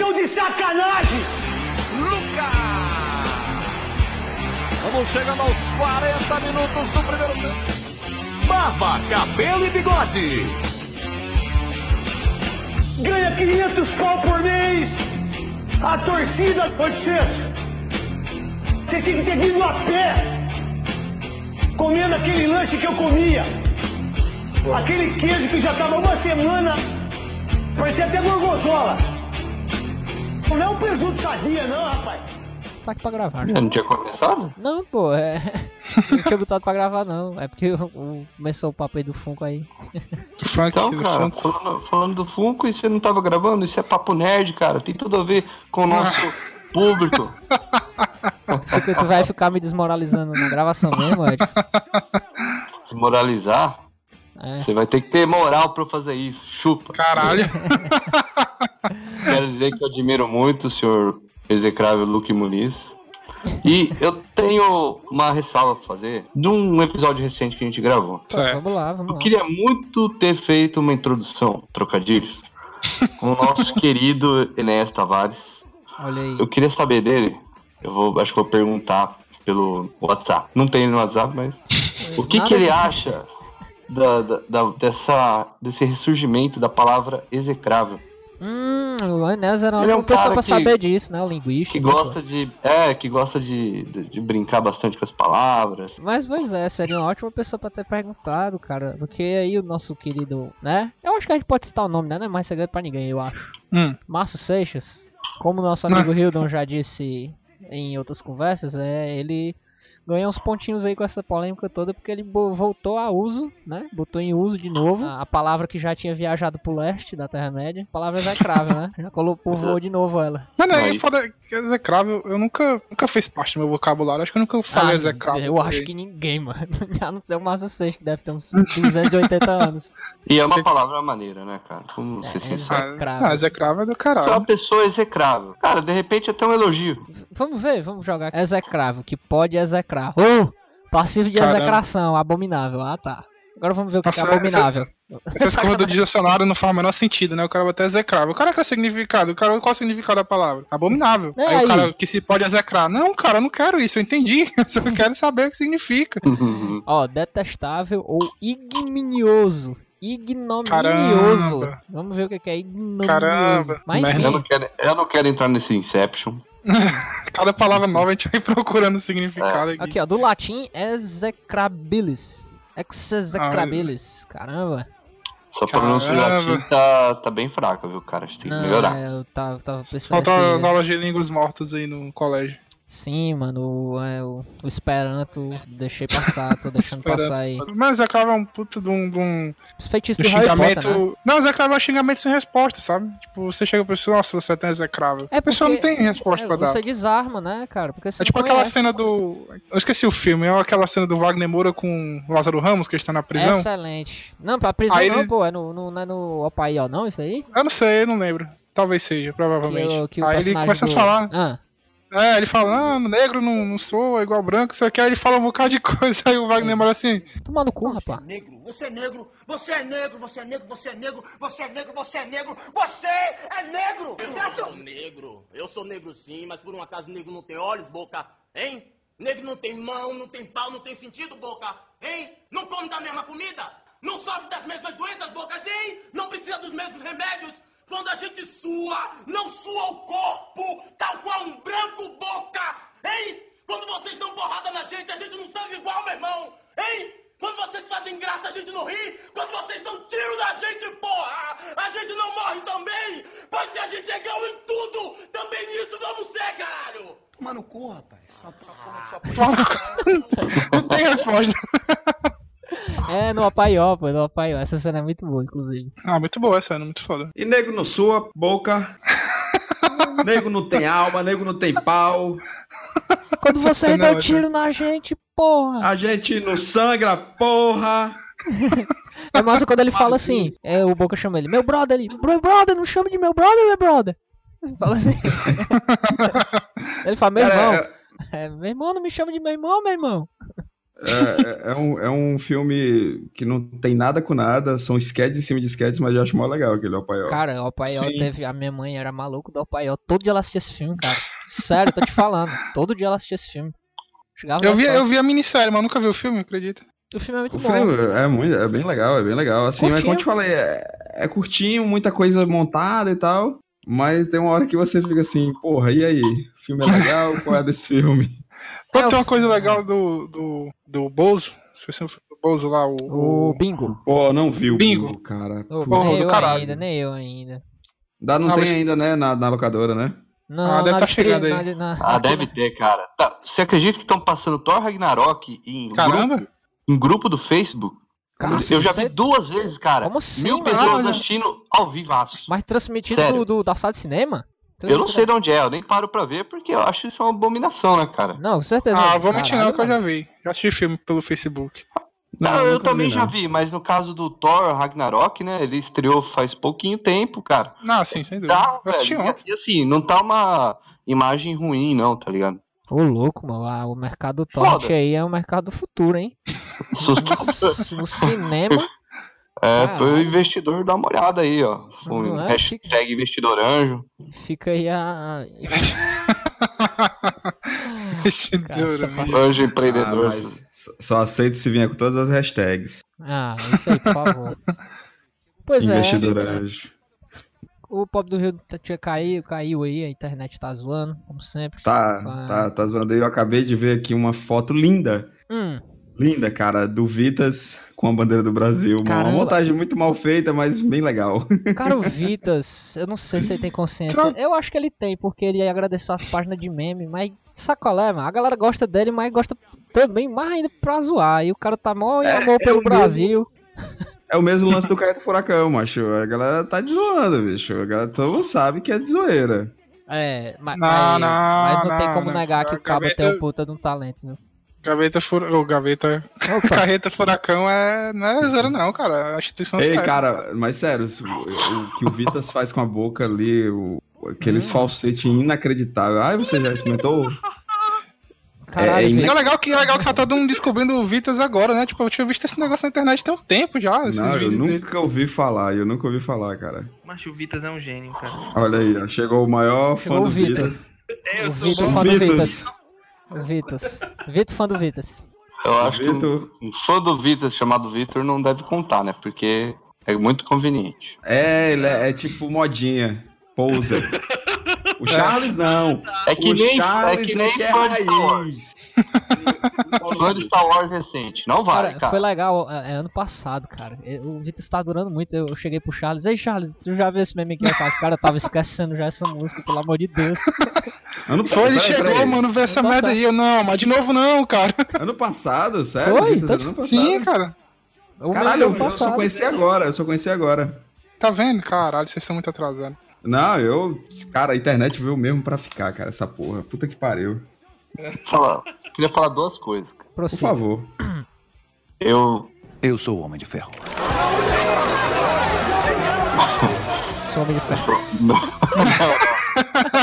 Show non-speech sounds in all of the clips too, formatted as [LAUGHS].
estão de sacanagem! Lucas! Vamos chegando aos 40 minutos do primeiro tempo. Barba, cabelo e bigode. Ganha 500 pau por mês! A torcida, 800! Vocês têm que ter vindo a pé! Comendo aquele lanche que eu comia! Aquele queijo que já tava uma semana, parecia até gorgonzola! Não é um presunto sadia, não, rapaz! Tá aqui pra gravar. Não tinha começado? Não, pô, é. [LAUGHS] Não tinha botado pra gravar, não. É porque começou o papo aí do Funko aí. Funk, Então, cara, funk. falando, falando do Funko e você não tava gravando, isso é papo nerd, cara. Tem tudo a ver com o nosso público. [LAUGHS] Porque tu vai ficar me desmoralizando na gravação mesmo, Ed. Desmoralizar, É. você vai ter que ter moral pra eu fazer isso. Chupa. Caralho. [LAUGHS] Quero dizer que eu admiro muito o senhor execrável Luke Muniz. E eu tenho uma ressalva a fazer de um episódio recente que a gente gravou. Certo. Vamos lá, vamos Eu lá. queria muito ter feito uma introdução, trocadilhos, com o nosso [LAUGHS] querido Enéas Tavares. Olha aí. Eu queria saber dele. Eu vou, acho que vou perguntar pelo WhatsApp. Não tem ele no WhatsApp, mas. O que, que ele de- acha da, da- da- dessa, desse ressurgimento da palavra execrável? Hum, o Enes era uma Ele é um pessoa pra que- saber disso, né? O linguista. Que gosta de. É, que gosta de, de, de brincar bastante com as palavras. Mas, pois é, seria uma ótima pessoa pra ter perguntado, cara. Porque aí o nosso querido, né? Eu acho que a gente pode citar o nome, né? Não é mais segredo pra ninguém, eu acho. Hum. Márcio Seixas, como nosso amigo Hildon já disse em outras conversas, é, ele ganhou uns pontinhos aí com essa polêmica toda porque ele voltou a uso, né? Botou em uso de novo a, a palavra que já tinha viajado pro leste da Terra-média. A palavra execrável, né? [LAUGHS] Já colocou povoou de novo ela. Mano, é Aí. foda que execrável, eu nunca, nunca fez parte do meu vocabulário. Acho que eu nunca falei Ah, execrável. Eu acho que ninguém, mano. [LAUGHS] A não ser o Márcio Seixas, que deve ter uns [LAUGHS] 280 anos. E é uma palavra maneira, né, cara? Vamos ser É, sinceros. execrável. Ah, execrável é do Você é uma caralho. pessoa execrável. Cara, de repente até um elogio. Vamos ver, vamos jogar. Execrável, que pode execrar. Ou passivo de Caramba. execração, abominável. Ah, tá. Agora vamos ver o que, é Nossa, abominável. Essa escova [LAUGHS] do dicionário não faz o menor sentido, né? O cara vai até execrável. O cara quer significado. O cara, qual é o significado da palavra? Abominável. É aí, aí. o cara que se pode execrar. Não, cara, eu não quero isso, eu entendi. [LAUGHS] Eu só quero saber o que significa. Ó, detestável ou ignominioso. Ignominioso. Caramba. Vamos ver o que é ignominioso. Caramba. Mas eu, não quero, eu não quero entrar nesse Inception. [LAUGHS] Cada palavra nova a gente vai [LAUGHS] procurando significado aqui. aqui ó, do latim execrabilis. Execrabilis. Caramba. Sua pronúncia de Caramba. latim tá, tá bem fraca, viu, cara? A gente tem que melhorar. é, eu tava, tava pensando Faltam nesse- as aulas de línguas mortas aí no colégio. Sim, mano, o, é, o, o Esperanto, deixei passar, tô deixando passar aí. Mas execrável é um puta de um, de um, Os feitiços de do Harry xingamento. Potter, né? Não, execrável é um xingamento sem resposta, sabe? Tipo, você chega pra pessoa, nossa, você é tão execrável. É a pessoa não porque- tem resposta É, pra dar. você desarma, né, cara? Porque você É tipo não aquela cena do. Eu esqueci o filme, é aquela cena do Wagner Moura com o Lázaro Ramos, que está na prisão. Excelente. Não, pra prisão Aí não, ele- pô, é no, no, não é no Opaió, não, isso aí? Eu não sei, eu não lembro. Talvez seja, provavelmente. Que, o- que o Aí ele começa do- a falar. Ah, É, ele fala, não, negro não, não sou, é igual branco, isso aqui. Aí ele fala um bocado de coisa, [LAUGHS] aí o Wagner Moura assim. toma no cu, rapaz. negro, você é negro, você é negro, você é negro, você é negro, você é negro, você é negro, você é negro! Eu sou negro. Eu sou negro sim, mas por um acaso negro não tem olhos, boca? Hein? Negro não tem mão, não tem pau, não tem sentido, boca? Hein? Não come da mesma comida? Não sofre das mesmas doenças, bocas, hein? Não precisa dos mesmos remédios? Quando a gente sua, não sua o corpo, tal qual um branco, boca? Hein? Quando vocês dão porrada na gente, a gente não sangue igual, meu irmão? Hein? Quando vocês fazem graça, a gente não ri. Quando vocês dão tiro na gente, porra, a gente não morre também. Pois se a gente é igual em tudo, também nisso vamos ser, caralho. Toma no cu, rapaz. Só, só, só, [LAUGHS] Não tem resposta. [LAUGHS] É no Opaió, pô, no Opaió. Essa cena é muito boa, inclusive. Ah, muito boa essa, muito foda. E nego não sua boca. [LAUGHS] nego não tem alma, nego não tem pau. Quando Essa você cena é tiro na gente, porra. A gente não sangra, porra. [LAUGHS] É massa quando ele fala assim, é, o Boca chama ele, meu brother, ele, meu brother, não chama de meu brother, meu brother. Fala assim. [LAUGHS] ele fala, meu Cara, irmão. é- É, meu irmão, não me chama de meu irmão, meu irmão. É, é, um, é um filme que não tem nada com nada, são sketches em cima de sketches, mas eu acho mó legal aquele Opaió. Cara, o Sim. teve. A minha mãe era maluco do Paiol. Todo dia ela assistia esse filme, cara. Sério, tô te falando. Todo dia ela assistia esse filme. Chegava Eu vi, eu vi a minissérie, mas nunca vi o filme, acredita? O filme é muito O bom. filme é, muito, é bem legal, é bem legal. Assim, mas como eu te Curtinho. falei, é, é curtinho, muita coisa montada e tal. Mas tem uma hora que você fica assim, porra, e aí? O filme é legal? Qual é desse filme? Pô, É, tem o- uma coisa legal do, do, do Bozo. Se você não for do Bozo lá, o. O Bingo. Pô, não vi o Bingo. Bingo, cara. Ô, Porra, nem do eu caralho. ainda, nem eu ainda. Dá, não Ah, tem mas- ainda, né, na, na locadora, né? Não, Ah, deve na tá chegando aí. na- na- Ah, deve ter, cara. Tá, você acredita que estão passando Thor Ragnarok em Caramba! grupo, em grupo do Facebook? Cacete. Eu já vi duas vezes, cara. Como assim, Mil mano? pessoas Olha. assistindo ao vivaço. Mas transmitido do, do- da sala de cinema? Eu não sei de onde é, eu nem paro pra ver, porque eu acho isso uma abominação, né, cara? Não, com certeza. Ah, vou mentir não, que eu já vi. Já assisti filme pelo Facebook. Não, eu nunca também vi, já não. vi, mas no caso do Thor Ragnarok, né, ele estreou faz pouquinho tempo, cara. Não, sim, sem dúvida. Tá, eu assisti velho. ontem. E, assim, não tá uma imagem ruim, não, tá ligado? Ô, louco, mano. ah, o mercado Foda. aí é o mercado do futuro, hein? No cinema. É, Caralho. pro investidor dar uma olhada aí, ó. É? hashtag investidor anjo. Fica aí a. [LAUGHS] Investidor. Anjo Ah, empreendedor. mas só- aceito se vier com todas as hashtags. Ah, isso aí, por favor. [LAUGHS] Pois Investidor é. anjo. O pobre do Rio tá- tinha caído, caiu aí, a internet tá zoando, como sempre. Tá, Ah. tá, tá zoando aí. Eu acabei de ver aqui uma foto linda. Hum, Linda, cara, do Vitas com a bandeira do Brasil. Uma Caramba. montagem muito mal feita, mas bem legal. [LAUGHS] cara, o Vitas, eu não sei se ele tem consciência. Eu acho que ele tem, porque ele agradeceu as páginas de meme, mas sacolé, mano. A galera gosta dele, mas gosta também mais ainda pra zoar. E o cara tá mó em É, amor é pelo mesmo- Brasil. É o mesmo lance do Carreta Furacão, macho. A galera tá de zoando, bicho. A galera todo mundo sabe que é de zoeira. É, mas, Não, mas, não, mas não, tem não, como não. negar que A o cabo tem um puta de um talento, né? Gaveta fura... Ô, gaveta. Opa, [LAUGHS] Carreta Furacão é... não é zero, não, cara. É a instituição Ei, séria. cara, mas sério, o, o que o Vitas faz com a boca ali, o, aqueles Hum. falsetes inacreditáveis. Ai, você já experimentou? caralho, é E Vitas. é legal que, é legal que tá todo mundo descobrindo o Vitas agora, né? Tipo, eu tinha visto esse negócio na internet tem um tempo já, esses Não, eu vídeos dele. nunca ouvi falar, eu nunca ouvi falar, cara. Mas o Vitas é um gênio, cara. Olha aí, ó, chegou o maior Chegou fã do Vitas. Vitas. Eu O sou Vitor fã do Vitas. Vitas. O Vitas. Vitor fã do Vitas. Eu acho que um, um fã do Vitor chamado Vitor não deve contar, né? Porque é muito conveniente. É, ele é, é tipo modinha, poser. [LAUGHS] O Charles não. É que o nem, é Charles que nem que é raiz. [LAUGHS] Fã de Star Wars recente. Não vale, Cara, cara. foi legal, é, é ano passado, cara. É, O Vitor está durando muito. Eu cheguei pro Charles, ei Charles, tu já viu esse meme que eu? Cara, eu tava esquecendo já essa música, pelo amor de Deus. [LAUGHS] Ano, Foi, ele peraí, chegou, peraí. mano, ver essa merda aí. Eu, não, mas de novo não, cara. [LAUGHS] Ano passado, sério? Foi? Vitas, Tá- ano passado? Sim, cara. O Caralho, eu, meme do eu só passado. conheci agora, eu só conheci agora. Tá vendo? Caralho, vocês estão muito atrasados. Não, eu. Cara, a internet veio mesmo pra ficar, cara, essa porra. Puta que pariu. Fala- queria falar duas coisas. Por favor. Eu. Eu sou o Homem de Ferro. Sou homem de ferro. [LAUGHS] Não,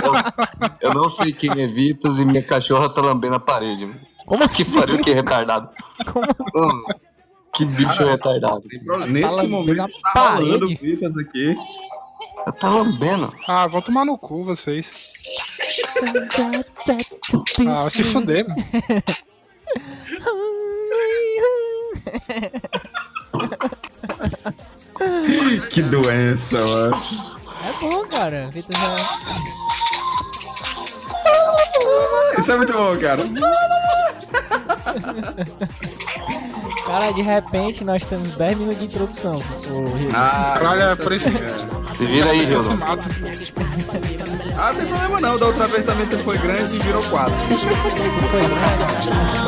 eu, eu não sei quem é Vitas e minha cachorra tá lambendo a parede. Como Que assim? pariu, que retardado. Como que bicho retardado. Nesse lambendo momento, tá rolando parede. Vitas aqui. Tá lambendo. Ah, vão tomar no cu vocês. Ah, se fuder, mano. [LAUGHS] Que doença, mano. É bom, cara. Vitor já. Isso é muito bom, cara. Cara, de repente nós temos 10 minutos de introdução. Ah, Caralho, é por isso que Se vira aí, mata. Ah, não tem problema não. Da outra vez também foi grande e virou quatro. Foi, né?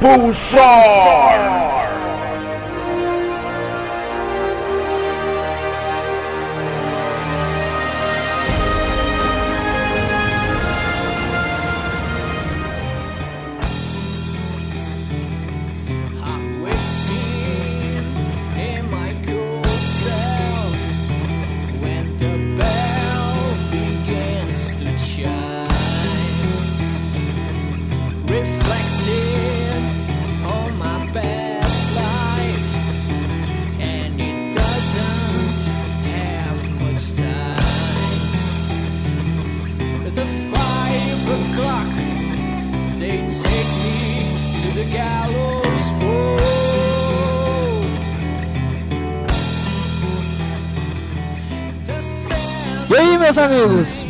Pulsar! in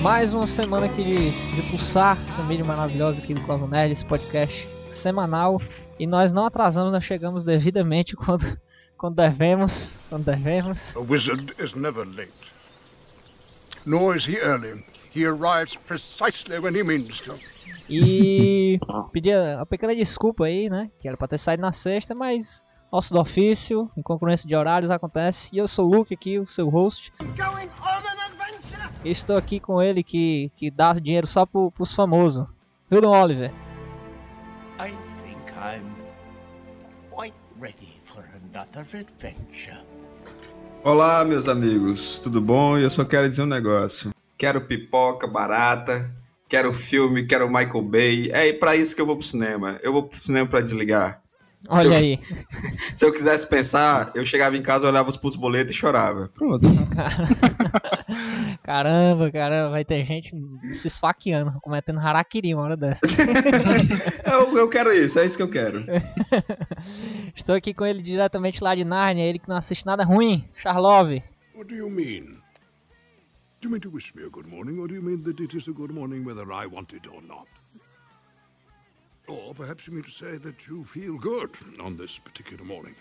Mais uma semana aqui de, de pulsar, essa mídia maravilhosa aqui do Nerd, esse podcast semanal. E nós não atrasamos, nós chegamos devidamente [LAUGHS] quando, quando devemos. Quando devemos. A wizard is never late. Nor is he early. He arrives precisely when he means to. E [LAUGHS] pedir uma pequena desculpa aí, né? Que era pra ter saído na sexta, mas nosso do ofício, em concorrência de horários, acontece. E eu sou o Luke aqui, o seu host. E estou aqui com ele que, que dá dinheiro só pro, pros famosos. Hildon Oliver. I think I'm quite ready for another adventure. Olá, meus amigos, tudo bom? Eu só quero dizer um negócio. Quero pipoca barata, quero filme, quero Michael Bay. É pra isso que eu vou pro cinema. Eu vou pro cinema pra desligar. Se eu- Olha aí. [LAUGHS] Se eu quisesse pensar, eu chegava em casa, olhava os pulsos boletos e chorava. Pronto. [LAUGHS] Caramba, caramba, vai ter gente se esfaqueando, cometendo harakiri uma hora dessa. [LAUGHS] eu, eu quero isso, é isso que eu quero. Estou aqui com ele diretamente lá de Nárnia, ele que não assiste nada ruim, Charlove. What do you mean? Do you mean to wish me a good morning, or do you mean that it is a good morning whether I want it or not? Or perhaps you mean to say that you feel good on this particular morning?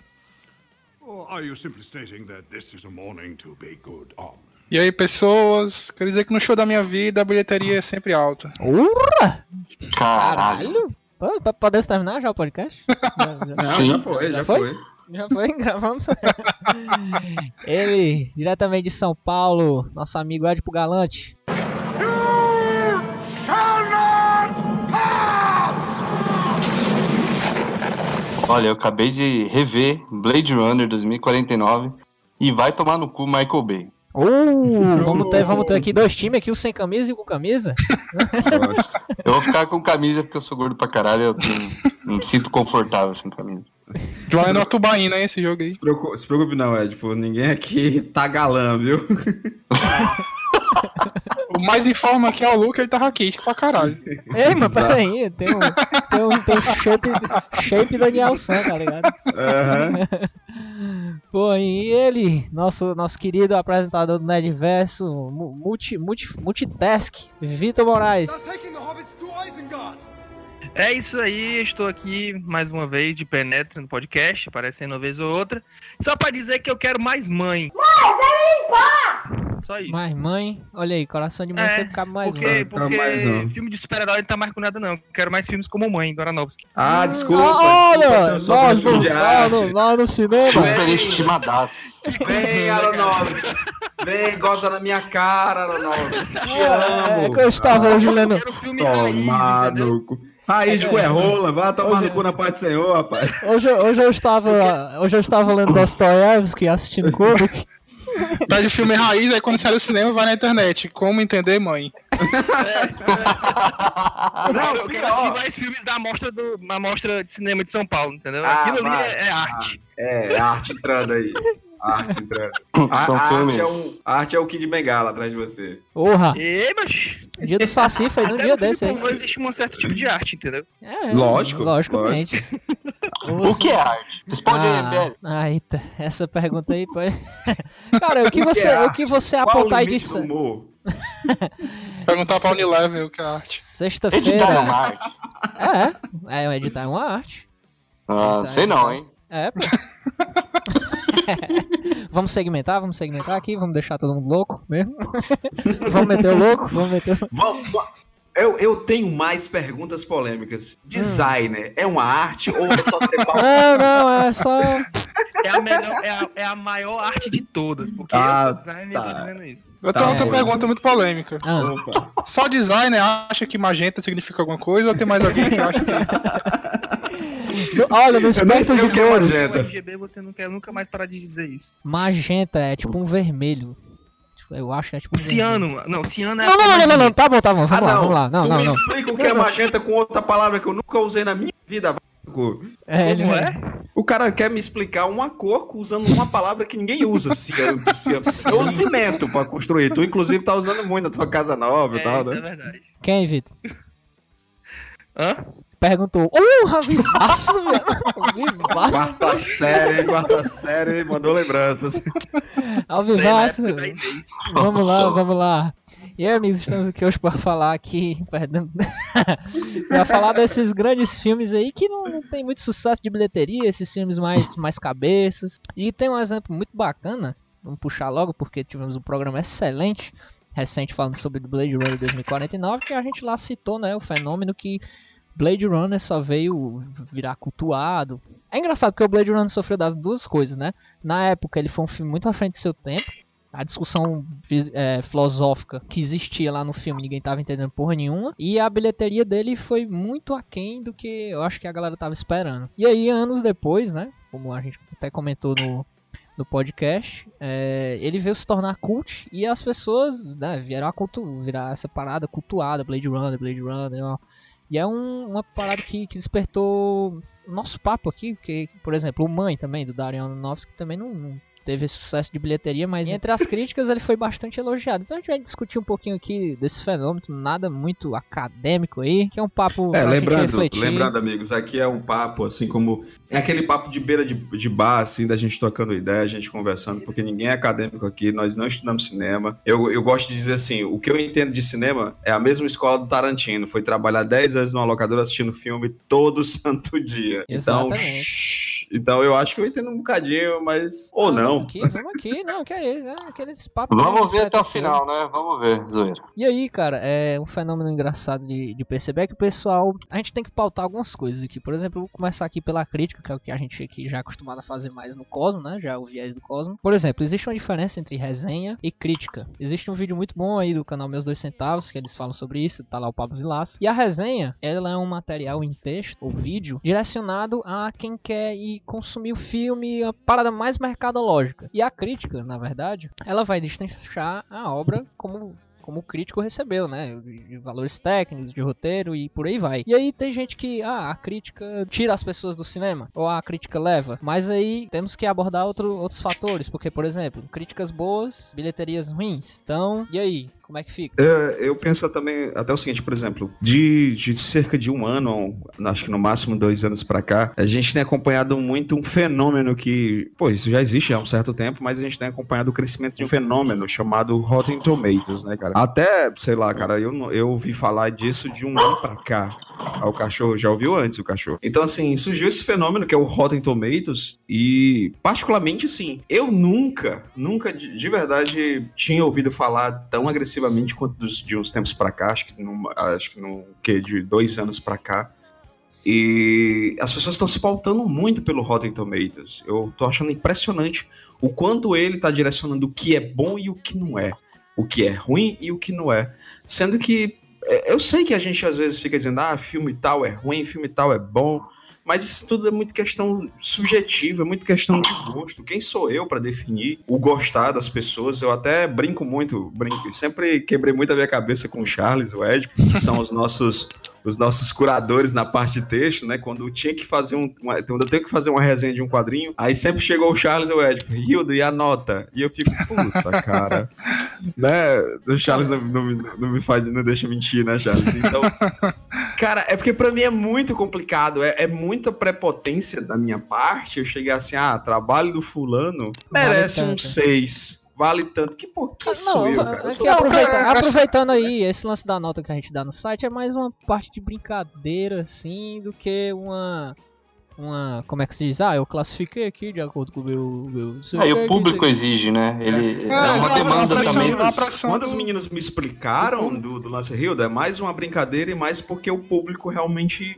Or are you simply stating that this is a morning to be good on? E aí, pessoas, quero dizer que no show da minha vida a bilheteria é sempre alta. Urra! Caralho. Pô, Podemos terminar já o podcast? [LAUGHS] Já, já- Sim. já foi, já foi. Já foi? [LAUGHS] Gravamos? [LAUGHS] Ele, diretamente de São Paulo, nosso amigo Edipo Galante. Olha, eu acabei de rever Blade Runner 2049 e vai tomar no cu Michael Bay. Uh, vamos ter, vamos ter aqui dois times aqui, o sem camisa e o com camisa. Eu vou ficar com camisa porque eu sou gordo pra caralho, eu não, me sinto confortável sem camisa. Joana é tubaína, hein, esse jogo aí. Se preocupe, se preocupe não, Ed. Tipo, ninguém aqui tá galã, viu? [LAUGHS] O mais informa aqui é o Luke, ele tá raquítico pra caralho. [LAUGHS] Ei, mas peraí, tem um, tem um, tem um shape, shape Daniel San, tá ligado? Aham. [LAUGHS] Pô, e ele, nosso, nosso querido apresentador do Nerdverso, mu- multi, multi, multitask, Vitor Moraes. É isso aí, estou aqui mais uma vez de penetra no podcast, aparecendo uma vez ou outra. Só pra dizer que eu quero mais mãe. Só isso. Mais mãe, olha aí, coração de mãe É, sempre cabe mais porque um. porque mais um. filme de super-herói não tá mais com nada, não. Quero mais filmes como Mãe, Goranovski. Ah, desculpa. Ah, desculpa, olha, sou nós no, professor de lá, no, lá no cinema. Super estimadaço. Vem, Aronofsky. Vem, goza na minha cara, Aronofsky. Te É, é amo. que eu estava hoje lendo. Quero filme raiz, Tomar entendeu? no cu. Raiz de cu é rola, vai tomar Hoje- no cu na parte do senhor, rapaz. Hoje, hoje eu estava. Hoje eu estava lendo Dostoiévski, assistindo Kubrick. Pede filme raiz, aí quando sai do cinema vai na internet. Como entender mãe? Eu Não, quero, eu quero assistir mais filmes da mostra, do, da mostra de cinema de São Paulo, entendeu? Ah, Aquilo ali vai. é, é arte. É, arte entrando aí. Arte entrando. A, a arte [COUGHS] é um, a arte é o Kid Bengala atrás de você. Porra! E, mas. Dia do Saci foi [LAUGHS] num dia desse aí. existe um certo tipo de arte, entendeu? É, Lógico, Logicamente. O que é arte? Responde aí, Ah, MBL. ah, eita, essa pergunta aí pode. [LAUGHS] Cara, o que O que você, é o que arte? você Qual apontar o aí humor? Perguntar pra Unilever o que é arte. sexta-feira. Editar é uma arte. É, é, editar é uma arte. Ah, Editar, sei não, editar. hein? É, pô. Vamos segmentar, vamos segmentar aqui, vamos deixar todo mundo louco mesmo. [LAUGHS] vamos meter o louco, vamos meter o... Vamos, eu, eu tenho mais perguntas polêmicas. Designer é uma arte ou é só trepar? Não, não, é só. É a, melhor, é, a, é a maior arte de todas, porque Ah, eu sou designer e eu tô tá. dizendo isso. Eu tenho Tá outra bom. pergunta muito polêmica. Ah, Opa. Só designer acha que magenta significa alguma coisa ou tem mais alguém que acha que. [LAUGHS] olha, no Eu nem espectro sei o de é O magenta. RGB você não quer nunca mais parar de dizer isso. magenta é tipo um vermelho. Tipo, Eu acho que é tipo um vermelho. Ciano, não, ciano é. Não, não, não, não, não, tá bom, tá bom, vamos Ah, lá, não. vamos lá. Não, tu não, me não. explica o que é magenta com outra palavra que eu nunca usei na minha vida. É, Como vai- é? O cara quer me explicar uma cor usando uma palavra que ninguém usa. Ciano, ciano. Eu uso cimento pra construir. Tu, inclusive, tá usando muito na tua casa nova e É, tal, isso é né? verdade. Quem, Vitor? Hã? Perguntou. Uh, vivaço. [LAUGHS] Vivaço. Quarta série, quarta série, mandou lembranças. [LAUGHS] Ao vivaço. Inês. Vamos lá, vamos lá. E aí, amigos, estamos aqui hoje para falar aqui, perdão, [LAUGHS] para falar desses grandes filmes aí que não, não tem muito sucesso de bilheteria, esses filmes mais, mais cabeças. E tem um exemplo muito bacana, vamos puxar logo porque tivemos um programa excelente, recente falando sobre o Blade Runner 2049, que a gente lá citou, né, o fenômeno que Blade Runner só veio virar cultuado. É engraçado porque o Blade Runner sofreu das duas coisas, né? Na época ele foi um filme muito à frente do seu tempo, a discussão é, filosófica que existia lá no filme, ninguém tava entendendo porra nenhuma. E a bilheteria dele foi muito aquém do que eu acho que a galera tava esperando. E aí, anos depois, né? Como a gente até comentou no, no podcast, é, ele veio se tornar cult e as pessoas né, vieram a cultu virar essa parada cultuada, Blade Runner, Blade Runner, ó. E é um- uma parada que, que despertou o nosso papo aqui, porque, por exemplo, o Mãe também, do Darian Aronofsky, também não, não teve esse sucesso de bilheteria, mas entre as críticas ele foi bastante elogiado. Então a gente vai discutir um pouquinho aqui desse fenômeno, nada muito acadêmico aí, que é um papo É, lembrando, lembrando, amigos, aqui é um papo, assim como. É aquele papo de beira de, de bar, assim, da gente trocando ideia, a gente conversando, porque ninguém é acadêmico aqui, nós não estudamos cinema. Eu, eu gosto de dizer assim: o que eu entendo de cinema é a mesma escola do Tarantino. Foi trabalhar 10 anos numa locadora assistindo filme todo [LAUGHS] santo dia. Então, Exatamente. shh, então eu acho que eu entendo um bocadinho, mas. Ou não. Aqui, vamos aqui, não, que é isso, é aquele papo Vamos ver até o final, né? Vamos ver, zoeira. E aí, cara, é um fenômeno engraçado de, de perceber é que o pessoal. A gente tem que pautar algumas coisas aqui. Por exemplo, eu vou começar aqui pela crítica, que é o que a gente aqui já é acostumado a fazer mais no Cosmo, né? Já é o viés do Cosmo. Por exemplo, existe uma diferença entre resenha e crítica. Existe um vídeo muito bom aí do canal Meus Dois Centavos, que eles falam sobre isso, tá lá o Pablo Vilaça. E a resenha, ela é um material em texto ou vídeo direcionado a quem quer ir consumir o filme, a parada mais mercadológica. E a crítica, na verdade, ela vai destrinchar a obra como como o crítico recebeu, né? De valores técnicos, de roteiro e por aí vai. E aí tem gente que, ah, a crítica tira as pessoas do cinema, ou a crítica leva. Mas aí temos que abordar outro, outros fatores, porque, por exemplo, críticas boas, bilheterias ruins. Então, e aí? Como é que fica? É, eu penso também até o seguinte, por exemplo, de, de cerca de um ano, acho que no máximo dois anos pra cá, a gente tem acompanhado muito um fenômeno que, pô, isso já existe há um certo tempo, mas a gente tem acompanhado o crescimento de um fenômeno chamado Rotten Tomatoes, né, cara? Até, sei lá, cara, eu, eu ouvi falar disso de um ano pra cá. Ah, o cachorro já ouviu antes o cachorro. Então, assim, surgiu esse fenômeno que é o Rotten Tomatoes e, particularmente, assim, eu nunca, nunca de, de verdade tinha ouvido falar tão agressivamente quanto dos- de uns tempos pra cá, acho que no, acho que no de dois anos pra cá. E as pessoas estão se pautando muito pelo Rotten Tomatoes. Eu tô achando impressionante o quanto ele tá direcionando o que é bom e o que não é. O que é ruim e o que não é. Sendo que eu sei que a gente às vezes fica dizendo, ah, filme tal é ruim, filme tal é bom, mas isso tudo é muito questão subjetiva, é muito questão de gosto. Quem sou eu para definir o gostar das pessoas? Eu até brinco muito, brinco, sempre quebrei muito a minha cabeça com o Charles, o Ed, que são os nossos os nossos curadores na parte de texto, né? Quando tinha que fazer um. Uma, quando eu tenho que fazer uma resenha de um quadrinho, aí sempre chegou o Charles e o Ed, Hildo, e a nota? E eu fico, puta, cara. [LAUGHS] né? O Charles não, não, me- não me faz, não deixa mentir, né, Charles? Então. [LAUGHS] Cara, é porque pra mim é muito complicado, é, é muita prepotência da minha parte. Eu cheguei assim, ah, trabalho do fulano Vale merece um tanto. 6. Vale tanto. Que pô, que sou eu, cara? Eu aqui, sou- aproveita- cara, essa- aproveitando aí, esse lance da nota que a gente dá no site é mais uma parte de brincadeira, assim, do que uma. Uma. Como é que se diz? Ah, eu classifiquei aqui de acordo com o meu. meu não que, o público exige, né? Ele é, Não, uma não, demanda não, também. quando- os meninos me explicaram do, do lance Hilda, é mais uma brincadeira e mais porque o público realmente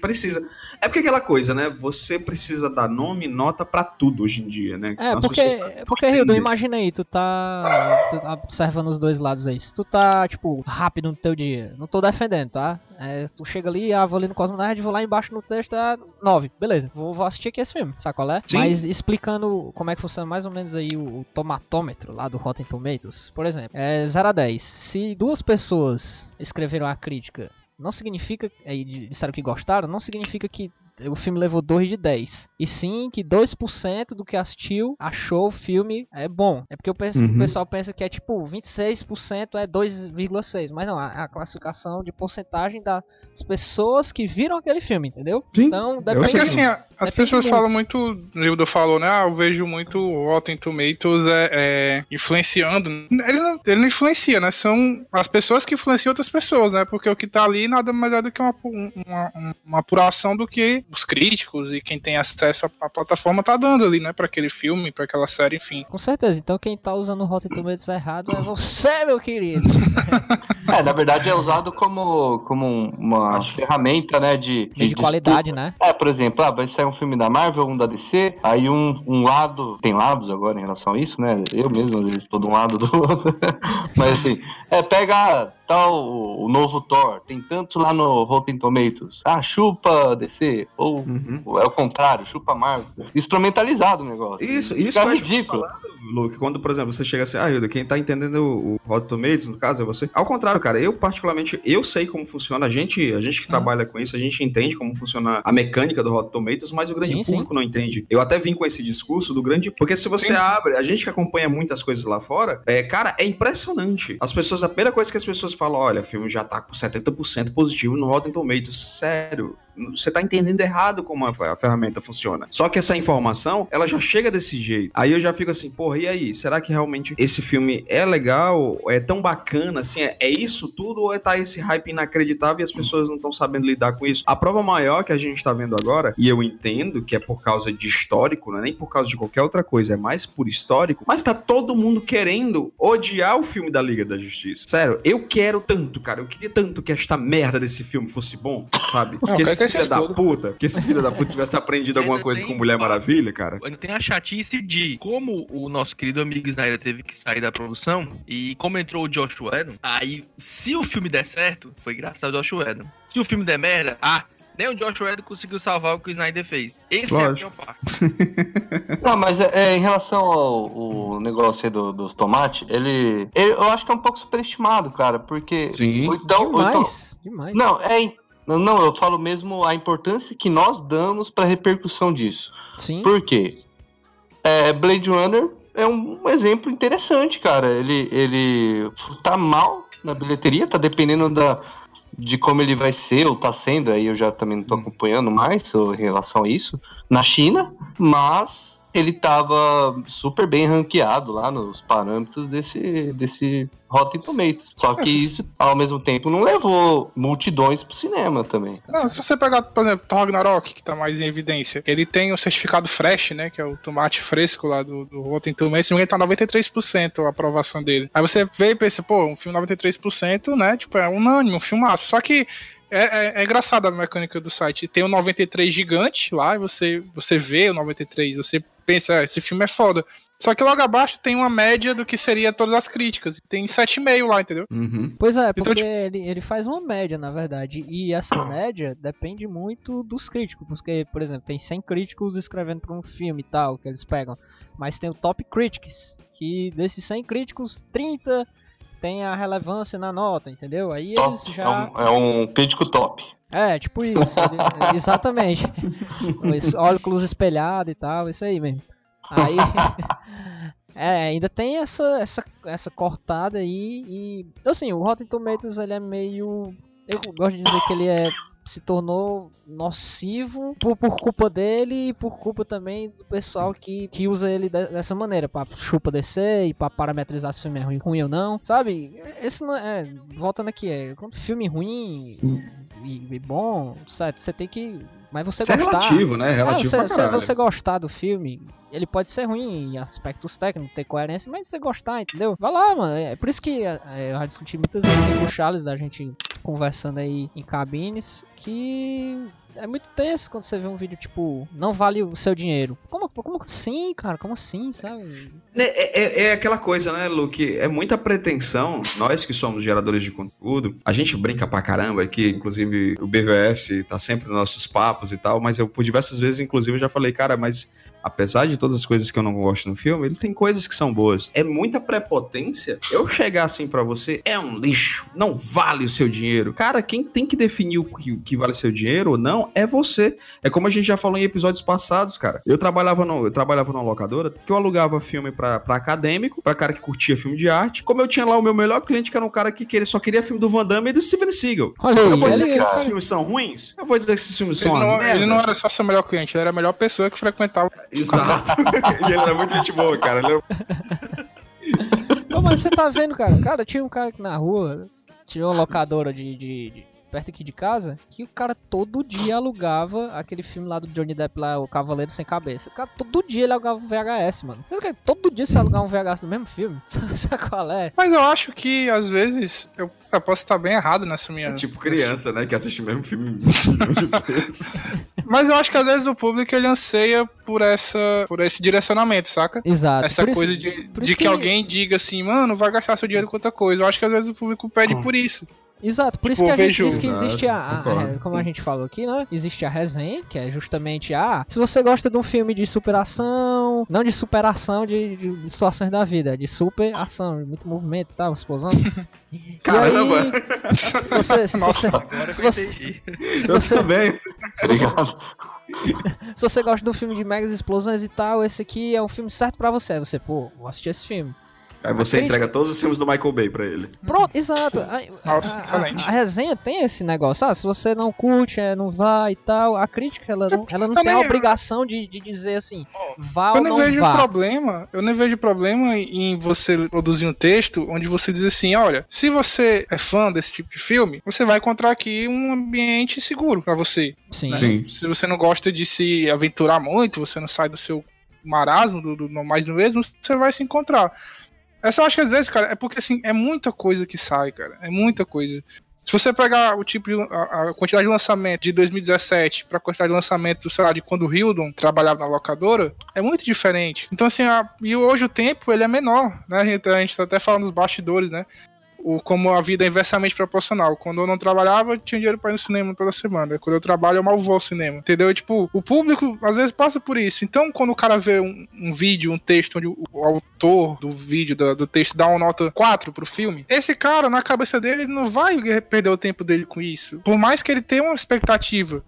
precisa. É porque aquela coisa, né? Você precisa dar nome e nota pra tudo hoje em dia, né? Que É, porque, pessoas não porque Hildo, imagina aí, tu tá, tu tá observando os dois lados aí. Se tu tá, tipo, rápido no teu dia, não tô defendendo, tá? É, tu chega ali, ah, vou ali no Cosmo Nerd, vou lá embaixo no texto, tá 9, beleza, vou, vou assistir aqui esse filme, sabe qual é? Sim. Mas explicando como é que funciona mais ou menos aí o, o tomatômetro lá do Rotten Tomatoes, por exemplo, é 0 a 10. Se duas pessoas escreveram a crítica, não significa, aí disseram que gostaram, não significa que o filme levou 2 de 10. E sim que 2% do que assistiu achou o filme é bom. É porque eu penso, Uhum. o pessoal pensa que é tipo 26% é 2,6. Mas não, é a classificação de porcentagem das pessoas que viram aquele filme, entendeu? Sim, Então eu depende. É que assim, a- as Depende pessoas muito. falam muito, o Hildo falou, né? Ah, eu vejo muito o Rotten Tomatoes é, é, influenciando. Ele não, ele não influencia, né? São as pessoas que influenciam outras pessoas, né? Porque o que tá ali nada mais é do que uma, um- uma, um- uma apuração do que os críticos e quem tem acesso à, à plataforma tá dando ali, né? Pra aquele filme, pra aquela série, enfim. Com certeza. Então quem tá usando o Rotten Tomatoes errado é você, meu querido. [LAUGHS] É, na verdade é usado como, como uma ferramenta, né? De, De, qualidade, né? É, por exemplo, ah, vai sair um filme da Marvel, um da DC, aí um, um lado, tem lados agora em relação a isso, né? Eu mesmo, às vezes, tô de um lado do outro. [LAUGHS] Mas assim, é, pega tal o, o novo Thor, tem tantos lá no Rotten Tomatoes. Ah, chupa DC, ou, ou é o contrário, chupa Marvel. Instrumentalizado o negócio. Isso, isso acho ridículo. Luke, quando, por exemplo, você chega assim, ah, Hilda, quem tá entendendo o, o Rotten Tomatoes, no caso, é você. Ao contrário, cara, eu particularmente, eu sei como funciona, a gente, a gente que trabalha com isso, a gente entende como funciona a mecânica do Rotten Tomatoes, mas o grande Sim, sim. público não entende. Eu até vim com esse discurso do grande, porque se você abre, a gente que acompanha muitas coisas lá fora, é, cara, é impressionante. As pessoas, a primeira coisa que as pessoas falam, olha, o filme já tá com 70% positivo no Rotten Tomatoes, sério. Você tá entendendo errado como a, a ferramenta funciona. Só que essa informação, ela já chega desse jeito. Aí eu já fico assim, porra, e aí? Será que realmente esse filme é legal? É tão bacana, assim? É, é isso tudo? Ou é tá esse hype inacreditável e as pessoas não estão sabendo lidar com isso? A prova maior que a gente tá vendo agora, e eu entendo que é por causa de histórico, não é nem por causa de qualquer outra coisa, é mais por histórico, mas tá todo mundo querendo odiar o filme da Liga da Justiça. Sério, eu quero tanto, cara. Eu queria tanto que esta merda desse filme fosse bom, sabe? Não, que eu quero que filho se da puta, que esse filho da puta [LAUGHS] tivesse aprendido alguma coisa com Mulher. Maravilha, cara. Ainda tem a chatice de como o nosso querido amigo Snyder teve que sair da produção e como entrou o Josh Whedon, aí se o filme der certo, foi graças ao Josh Whedon. Se o filme der merda, ah, nem o Josh Whedon conseguiu salvar o que o Snyder fez. Esse é a Lógico. pior parte. [LAUGHS] Não, mas é, é, em relação ao, ao negócio aí do- dos tomates, ele, ele- Eu acho que é um pouco superestimado, cara, porque. Sim. Então, então- Demais, demais. não, é. Não, eu falo mesmo a importância que nós damos pra repercussão disso. Sim. Por quê? É, Blade Runner é um exemplo interessante, cara. Ele, ele tá mal na bilheteria, tá dependendo da, de como ele vai ser ou tá sendo, aí eu já também não tô acompanhando mais em relação a isso, na China, mas ele tava super bem ranqueado lá nos parâmetros desse, desse Rotten Tomatoes. Só que isso, ao mesmo tempo, não levou multidões pro cinema também. Não, se você pegar, por exemplo, Thor Ragnarok, que tá mais em evidência, ele tem o certificado fresh, né, que é o tomate fresco lá do, do Rotten Tomatoes, engano, tá 93% a aprovação dele. Aí você vê e pensa, pô, um filme 93%, né, tipo, é unânime, um filmaço. Só que é, é, é engraçado a mecânica do site. Tem o 93 gigante lá, e você, você vê o 93, você pensa, ah, esse filme é foda. Só que logo abaixo tem uma média do que seria todas as críticas. Tem 7,5 lá, entendeu? Uhum. Pois é, Então, porque tipo- ele, ele faz uma média, na verdade. E essa [COUGHS] média depende muito dos críticos. Porque, por exemplo, tem 100 críticos escrevendo para um filme e tal, que eles pegam. Mas tem o Top Critics, que desses 100 críticos, 30 tem a relevância na nota, entendeu? Aí Top. eles É, já. um, é um crítico top. É, tipo isso. [LAUGHS] exatamente. Os óculos espelhados e tal, isso aí mesmo. Aí. [LAUGHS] É, ainda tem essa, essa, essa cortada aí e. Assim, o Rotten Tomatoes ele é meio. Eu gosto de dizer que ele é. Se tornou nocivo por, por culpa dele e por culpa também do pessoal que, que usa ele de- dessa maneira, pra chupa descer e pra parametrizar se o filme é ruim, ruim ou não, sabe? Esse não é. Voltando aqui, é. Quando filme ruim e, e bom, certo? Você tem que. Mas você Isso é gostar. relativo, né? Relativo É, pra se, você gostar do filme, ele pode ser ruim em aspectos técnicos, ter coerência, mas se você gostar, entendeu? Vai lá, mano. É por isso que é, eu já discuti muitas vezes com o Charles, da gente conversando aí em cabines, que é muito tenso quando você vê um vídeo tipo, não vale o seu dinheiro. Como, como assim, cara? Como assim, sabe? É, é- é aquela coisa, né, Luke? É muita pretensão. Nós que somos geradores de conteúdo, a gente brinca pra caramba aqui, inclusive o BVS tá sempre nos nossos papos e tal, mas eu por diversas vezes, inclusive, eu já falei, cara, mas apesar de todas as coisas que eu não gosto no filme, ele tem coisas que são boas. É muita prepotência eu chegar assim pra você, é um lixo, não vale o seu dinheiro. Cara, quem tem que definir o que, o que vale seu dinheiro ou não é você. É como a gente já falou em episódios passados, cara. Eu trabalhava no, eu trabalhava numa locadora que eu alugava filme pra, pra acadêmico, pra cara que curtia filme de arte. Como eu tinha lá o meu melhor cliente, que era um cara que queria, só queria filme do Van Damme e do Steven Seagal. Olha aí, eu vou olha dizer que esses filmes são ruins? Eu vou dizer que esses filmes Ele são não, merda? ele não era só seu melhor cliente, ele era a melhor pessoa que frequentava. Exato. [LAUGHS] e ele era muito gente boa, cara. Ele era Não, mas você tá vendo, cara? Cara, tinha um cara aqui na rua, tinha uma locadora de, de- de- perto aqui de casa, que o cara todo dia alugava aquele filme lá do Johnny Depp lá, O Cavaleiro Sem Cabeça. O cara todo dia ele alugava um VHS, mano. Você quer todo dia você alugar um VHS do mesmo filme? [LAUGHS] Sabe qual é? Mas eu acho que, às vezes, eu, eu posso estar bem errado nessa minha. tipo criança, né? Que assiste o mesmo filme. [LAUGHS] Mas eu acho que às vezes o público ele anseia por essa por esse direcionamento, saca? Exato. Essa Por isso- coisa de, por de isso que... que- alguém diga assim, mano, vai gastar seu dinheiro com outra coisa. Eu acho que às vezes o público pede por isso. Exato, por isso Tipo, que a gente vejo- diz que existe a, a- Como a gente falou aqui, né? Existe a resenha, que é justamente a. Se você gosta de um filme de superação. Não de superação de, de- situações da vida, é de superação, muito movimento e tal, explosão. [LAUGHS] E Caramba! aí, se você. Se Nossa, você, se eu você, se Eu você, também. Obrigado. [LAUGHS] se você gosta de um filme de megas explosões e tal, esse aqui é um filme certo pra você. Você, pô, vou assistir esse filme. Aí você Acredito- entrega todos os filmes do Michael Bay pra ele. Pronto, exato. A, Nossa, a- a- excelente. a resenha tem esse negócio. Ah, se você não curte, é, não vai e tal. A crítica, ela não, ela não eu tem a obrigação de, de dizer assim, vá Eu ou não não vejo vá. problema, eu não vejo problema em você produzir um texto onde você diz assim, olha, se você é fã desse tipo de filme, você vai encontrar aqui um ambiente seguro pra você. Sim. né? Sim. Se você não gosta de se aventurar muito, você não sai do seu marasmo, do, do no mais do mesmo, você vai se encontrar. É só acho que às vezes, cara, é porque assim, é muita coisa que sai, cara. É muita coisa. Se você pegar o tipo de, a, a quantidade de lançamento de 2017 pra quantidade de lançamento, sei lá, de quando o Hildon trabalhava na locadora, é muito diferente. Então, assim, a- e hoje o tempo ele é menor, né? A gente, a gente tá até falando nos bastidores, né? O, como a vida é inversamente proporcional. Quando eu não trabalhava, eu tinha dinheiro pra ir no cinema toda semana. Quando eu trabalho, eu mal vou ao cinema. Entendeu? Tipo, o público às vezes passa por isso. Então, quando o cara vê um, um vídeo, um texto onde o, o autor do vídeo, do, do texto, dá uma nota 4 pro filme, esse cara, na cabeça dele, ele não vai perder o tempo dele com isso. Por mais que ele tenha uma expectativa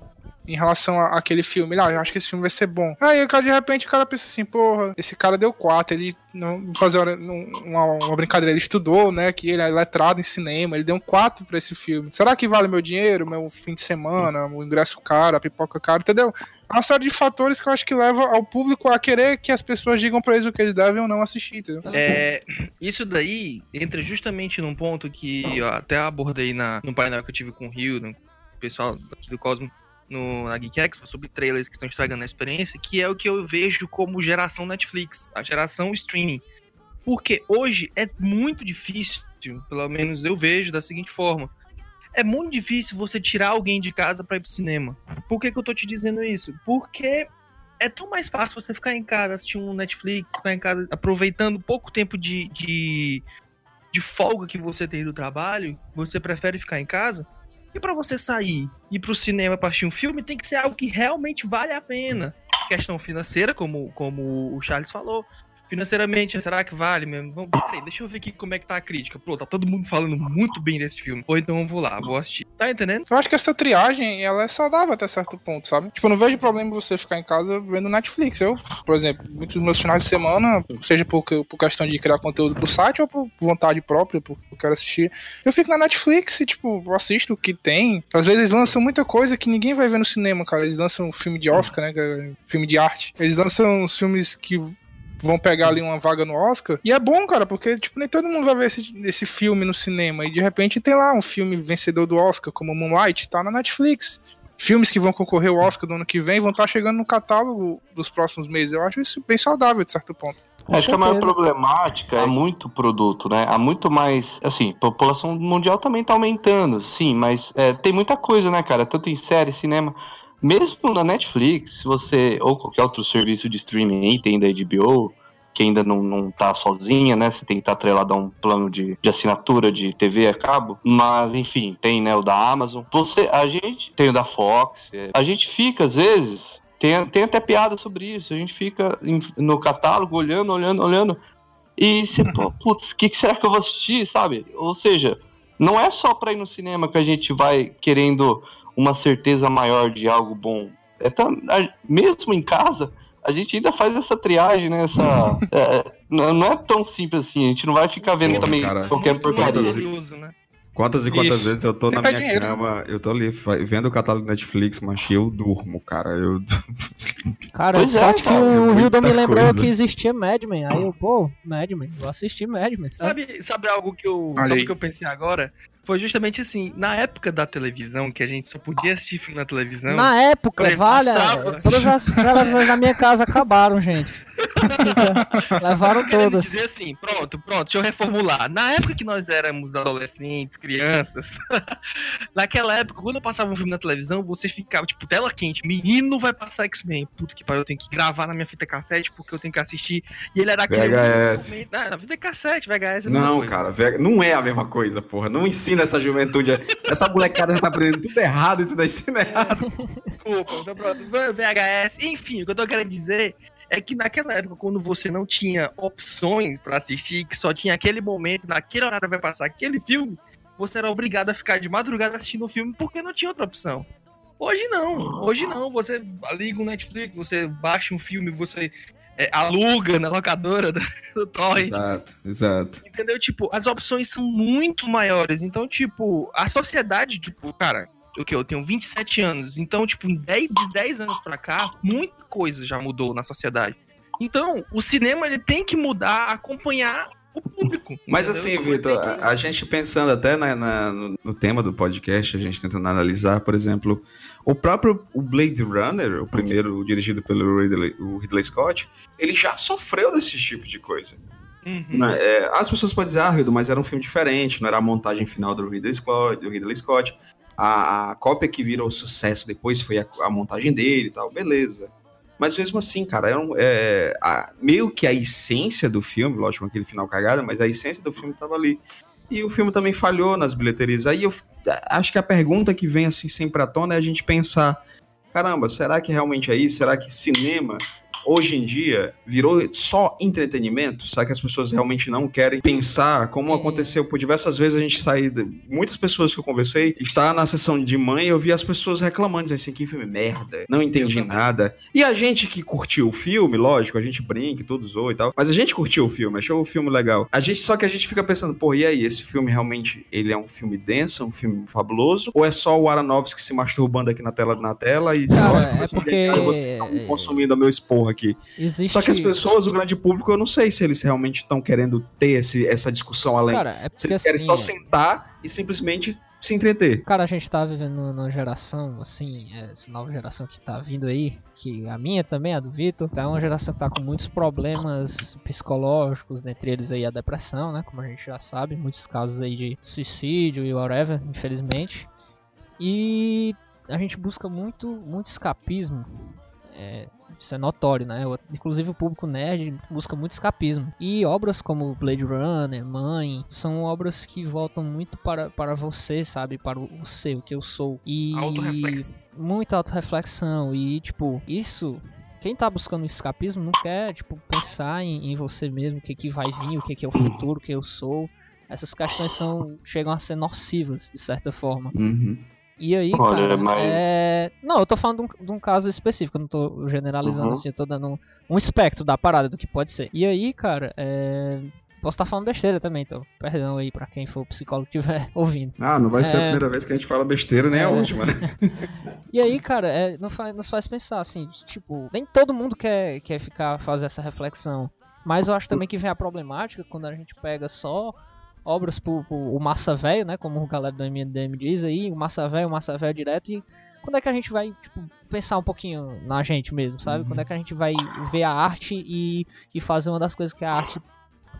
em relação àquele filme. Ah, eu acho que esse filme vai ser bom. Aí, o cara, de repente, o cara pensa assim, porra, esse cara deu 4, ele não fazer uma, uma, brincadeira, ele estudou, né, que ele é letrado em cinema, ele deu um 4 pra esse filme. Será que vale meu dinheiro, meu fim de semana, o ingresso caro, a pipoca cara, entendeu? É uma série de fatores que eu acho que leva ao público a querer que as pessoas digam pra eles o que eles devem ou não assistir, entendeu? É, isso daí entra justamente num ponto que eu até abordei na, no painel que eu tive com o Rio, no pessoal do Cosmo, no, na Geek Expo, sobre trailers que estão estragando a experiência, que é o que eu vejo como geração Netflix, a geração streaming. Porque hoje é muito difícil, pelo menos eu vejo da seguinte forma. É muito difícil você tirar alguém de casa pra ir pro cinema. Por que, que eu tô te dizendo isso? Porque é tão mais fácil você ficar em casa assistindo um Netflix, ficar em casa aproveitando pouco tempo de, de, de folga que você tem do trabalho, você prefere ficar em casa. E pra você sair e ir pro cinema pra assistir um filme, tem que ser algo que realmente vale a pena. Questão financeira, como, como o Charles falou. Financeiramente, será que vale mesmo? Vamos, peraí, deixa eu ver aqui como é que tá a crítica. Pô, tá todo mundo falando muito bem desse filme. Pô, então vou lá, vou assistir. Tá entendendo? Eu acho que essa triagem, ela é saudável até certo ponto, sabe? Tipo, eu não vejo problema você ficar em casa vendo Netflix. Eu, por exemplo, muitos dos meus finais de semana, seja por, por questão de criar conteúdo pro site ou por vontade própria, porque eu quero assistir, eu fico na Netflix e, tipo, assisto o que tem. Às vezes lançam muita coisa que ninguém vai ver no cinema, cara. Eles lançam filme de Oscar, né? é Filme de arte. Eles lançam uns filmes que vão pegar ali uma vaga no Oscar. E é bom, cara, porque, tipo, nem todo mundo vai ver esse, esse filme no cinema. E de repente tem lá um filme vencedor do Oscar, como Moonlight, tá na Netflix. Filmes que vão concorrer ao Oscar do ano que vem vão estar chegando no catálogo dos próximos meses. Eu acho isso bem saudável, de certo ponto. Acho que a maior problemática é muito produto, né? Há muito mais. Assim, a população mundial também tá aumentando, sim, mas é, tem muita coisa, né, cara? Tanto em série, cinema. Mesmo na Netflix, se você. Ou qualquer outro serviço de streaming aí, tem da HBO, que ainda não, não tá sozinha, né? Você tem que estar atrelado a um plano de, de assinatura de TV a cabo. Mas, enfim, tem, né, o da Amazon. Você, a gente tem o da Fox. é, A gente fica, às vezes, tem, tem até piada sobre isso. A gente fica em- no catálogo olhando, olhando, olhando. E você, [LAUGHS] pô, putz, o que, que será que eu vou assistir, sabe? Ou seja, não é só pra ir no cinema que a gente vai querendo uma certeza maior de algo bom. É a- mesmo em casa, a gente ainda faz essa triagem, né? Essa, [LAUGHS] é, não, não é tão simples assim. A gente não vai ficar vendo também cara. qualquer porcaria. Né? Quantas e quantas Isso. vezes eu tô na minha dinheiro. cama, eu tô ali vendo o catálogo Netflix, mas eu durmo, cara. Eu... [LAUGHS] Cara, Pois é, sorte que cara, o muita Hildon me lembrou coisa. que existia Mad Men. Aí eu, pô, Mad Men, vou assistir Mad Men, sabe? Sabe, sabe algo que eu, sabe que eu pensei agora? Foi justamente assim, na época da televisão, que a gente só podia assistir filme na televisão. Na época, vale, passava. todas as televisões da minha casa acabaram, gente. [LAUGHS] Levaram Eu querendo todas. dizer assim, pronto, pronto, deixa eu reformular. Na época que nós éramos adolescentes, crianças, [LAUGHS] naquela época, quando eu passava um filme na televisão, você ficava, tipo, tela quente, menino vai passar X-Men. Puta que pariu, eu tenho que gravar na minha fita cassete porque eu tenho que assistir. E ele era aquele. VHS. momento- Ah, na fita cassete, VHS. é Não, coisa. cara, velho, não é a mesma coisa, porra. Não ensina essa juventude. Essa molecada já tá aprendendo tudo errado e tudo ensina errado. Desculpa, então pronto, VHS. Enfim, o que eu tô querendo dizer é que naquela época, quando você não tinha opções pra assistir, que só tinha aquele momento, naquele horário vai passar aquele filme, você era obrigado a ficar de madrugada assistindo o filme porque não tinha outra opção. Hoje não, hoje não. Você liga o Netflix, você baixa um filme, você é, aluga na locadora do, [LAUGHS] do Torrent. Exato, exato. Entendeu? Tipo, as opções são muito maiores. Então, tipo, a sociedade, tipo, cara, o que? Eu tenho 27 anos. Então, tipo, em 10, de 10 anos pra cá, muita coisa já mudou na sociedade. Então, o cinema ele tem que mudar, acompanhar o público. [LAUGHS] Mas entendeu? assim, Então, Vitor, que- a, gente pensando até na- na- no, no tema do podcast, a gente tentando analisar, por exemplo, o próprio o Blade Runner, o primeiro dirigido pelo Ridley, Ridley Scott, ele já sofreu desse tipo de coisa. Uhum. Né? É, as pessoas podem dizer, ah, Rildo, mas era um filme diferente, não era a montagem final do Ridley Scott. Do Ridley Scott. A, a cópia que virou sucesso depois foi a, a montagem dele e tal, beleza. Mas mesmo assim, cara, é um- é, a- meio que a essência do filme, lógico, aquele final cagada, mas a essência do filme tava ali. E o filme também falhou nas bilheterias. Aí eu acho que a pergunta que vem assim sempre à tona é a gente pensar: caramba, será que realmente é isso? Será que cinema hoje em dia virou só entretenimento? Será que as pessoas realmente não querem pensar como aconteceu por diversas vezes a gente sair. Muitas pessoas que eu conversei, está na sessão de mãe, eu vi as pessoas reclamando, dizendo assim: que filme merda, não entendi nada. E a gente que curtiu o filme, lógico, a gente brinca, tudo zoou e tal, mas a gente curtiu o filme, achou o filme legal. A gente, só que a gente fica pensando, pô, e aí, esse filme realmente ele é um filme denso, um filme fabuloso, ou é só o Aronofsky se masturbando aqui na tela na tela e Cara, olha, é você- porque- vocês estão consumindo o meu esporro aqui. Existe... Só que as pessoas, o grande público, eu não sei se eles realmente estão querendo ter esse, essa discussão além. Cara, é se eles querem assim, só é- sentar e simplesmente se entreter. Cara, a gente tá vivendo numa geração, assim, essa nova geração que tá vindo aí, que a minha também, a do Vitor, tá uma geração que tá com muitos problemas psicológicos, dentre eles aí a depressão, né? Como a gente já sabe, muitos casos aí de suicídio e whatever, infelizmente. E a gente busca muito, muito escapismo. É, isso é notório, né? Inclusive o público nerd busca muito escapismo. E obras como Blade Runner, Mãe, são obras que voltam muito para, para você, sabe? Para o o ser, o que eu sou. E Autorreflexão. muita autorreflexão. E, tipo, isso quem tá buscando escapismo não quer, tipo, pensar em, em você mesmo, o que que vai vir, o que que é o futuro, o que eu sou. Essas questões são chegam a ser nocivas, de certa forma. Uhum. E aí, Olha, cara, mas- é... Não, eu tô falando de um, de um caso específico, eu não tô generalizando Uhum. assim, eu tô dando um, um espectro da parada do que pode ser. E aí, cara, é... Posso estar falando besteira também, então perdão aí pra quem for psicólogo que estiver [LAUGHS] ouvindo. Ah, não vai ser a É. primeira vez que a gente fala besteira, nem a É. última, né? [LAUGHS] E aí, cara, é, nos, faz, nos faz pensar assim, tipo, nem todo mundo quer, quer ficar fazer essa reflexão. Mas eu acho também que vem a problemática quando a gente pega só obras por, por o massa velho, né? Como o galera do MDM diz aí, o massa velho, o massa velho direto. E quando é que a gente vai, tipo, pensar um pouquinho na gente mesmo, sabe? Quando é que a gente vai ver a arte e, e fazer uma das coisas que a arte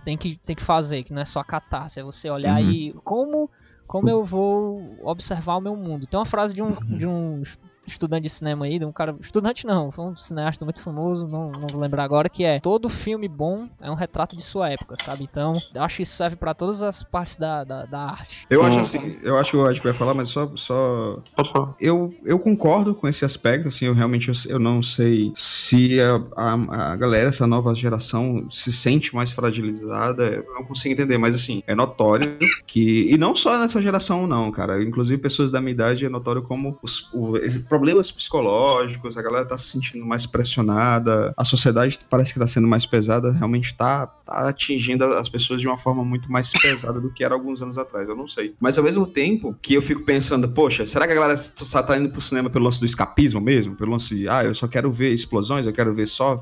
tem que, tem que fazer, que não é só catarse, é você olhar Uhum. e como, como eu vou observar o meu mundo. Tem uma frase de um, de um estudante de cinema aí, de um cara. Estudante não, foi um cineasta muito famoso, não, não vou lembrar agora, que é todo filme bom é um retrato de sua época, sabe? Então, eu acho que isso serve pra todas as partes da, da, da arte. Eu acho Hum. assim, eu acho que o Ed vai falar, mas só. só... Eu, eu concordo com esse aspecto, assim, eu realmente eu, eu não sei se a, a, a galera, essa nova geração, se sente mais fragilizada, eu não consigo entender, mas assim, é notório que. E não só nessa geração, não, cara. Inclusive, pessoas da minha idade é notório como os, o- problemas psicológicos, a galera tá se sentindo mais pressionada, a sociedade parece que tá sendo mais pesada, realmente tá, tá atingindo as pessoas de uma forma muito mais pesada do que era alguns anos atrás, eu não sei. Mas ao mesmo tempo que eu fico pensando, poxa, será que a galera só tá indo pro cinema pelo lance do escapismo mesmo? Pelo lance, de, ah, eu só quero ver explosões, eu quero ver só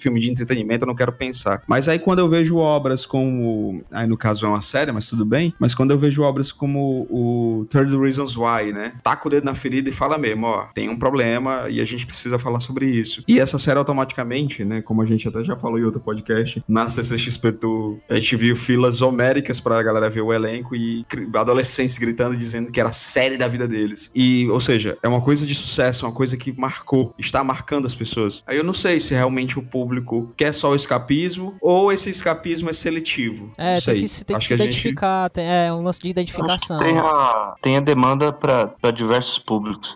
filme de entretenimento, eu não quero pensar. Mas aí quando eu vejo obras como, aí no caso é uma série, mas tudo bem, mas quando eu vejo obras como o Third Reasons Why, né? Taca o dedo na ferida e fala mesmo, ó, tem um problema e a gente precisa falar sobre isso. E essa série automaticamente, né, como a gente até já falou em outro podcast, na CCXP tu, a gente viu filas homéricas pra galera ver o elenco e adolescentes gritando e dizendo que era a série da vida deles. E, ou seja, é uma coisa de sucesso, uma coisa que marcou, está marcando as pessoas. Aí eu não sei se realmente o público quer só o escapismo ou esse escapismo é seletivo. É, não sei. tem que, se- tem que Acho se a gente- identificar, tem, é um lance de identificação. Tem a, tem a demanda para diversos públicos.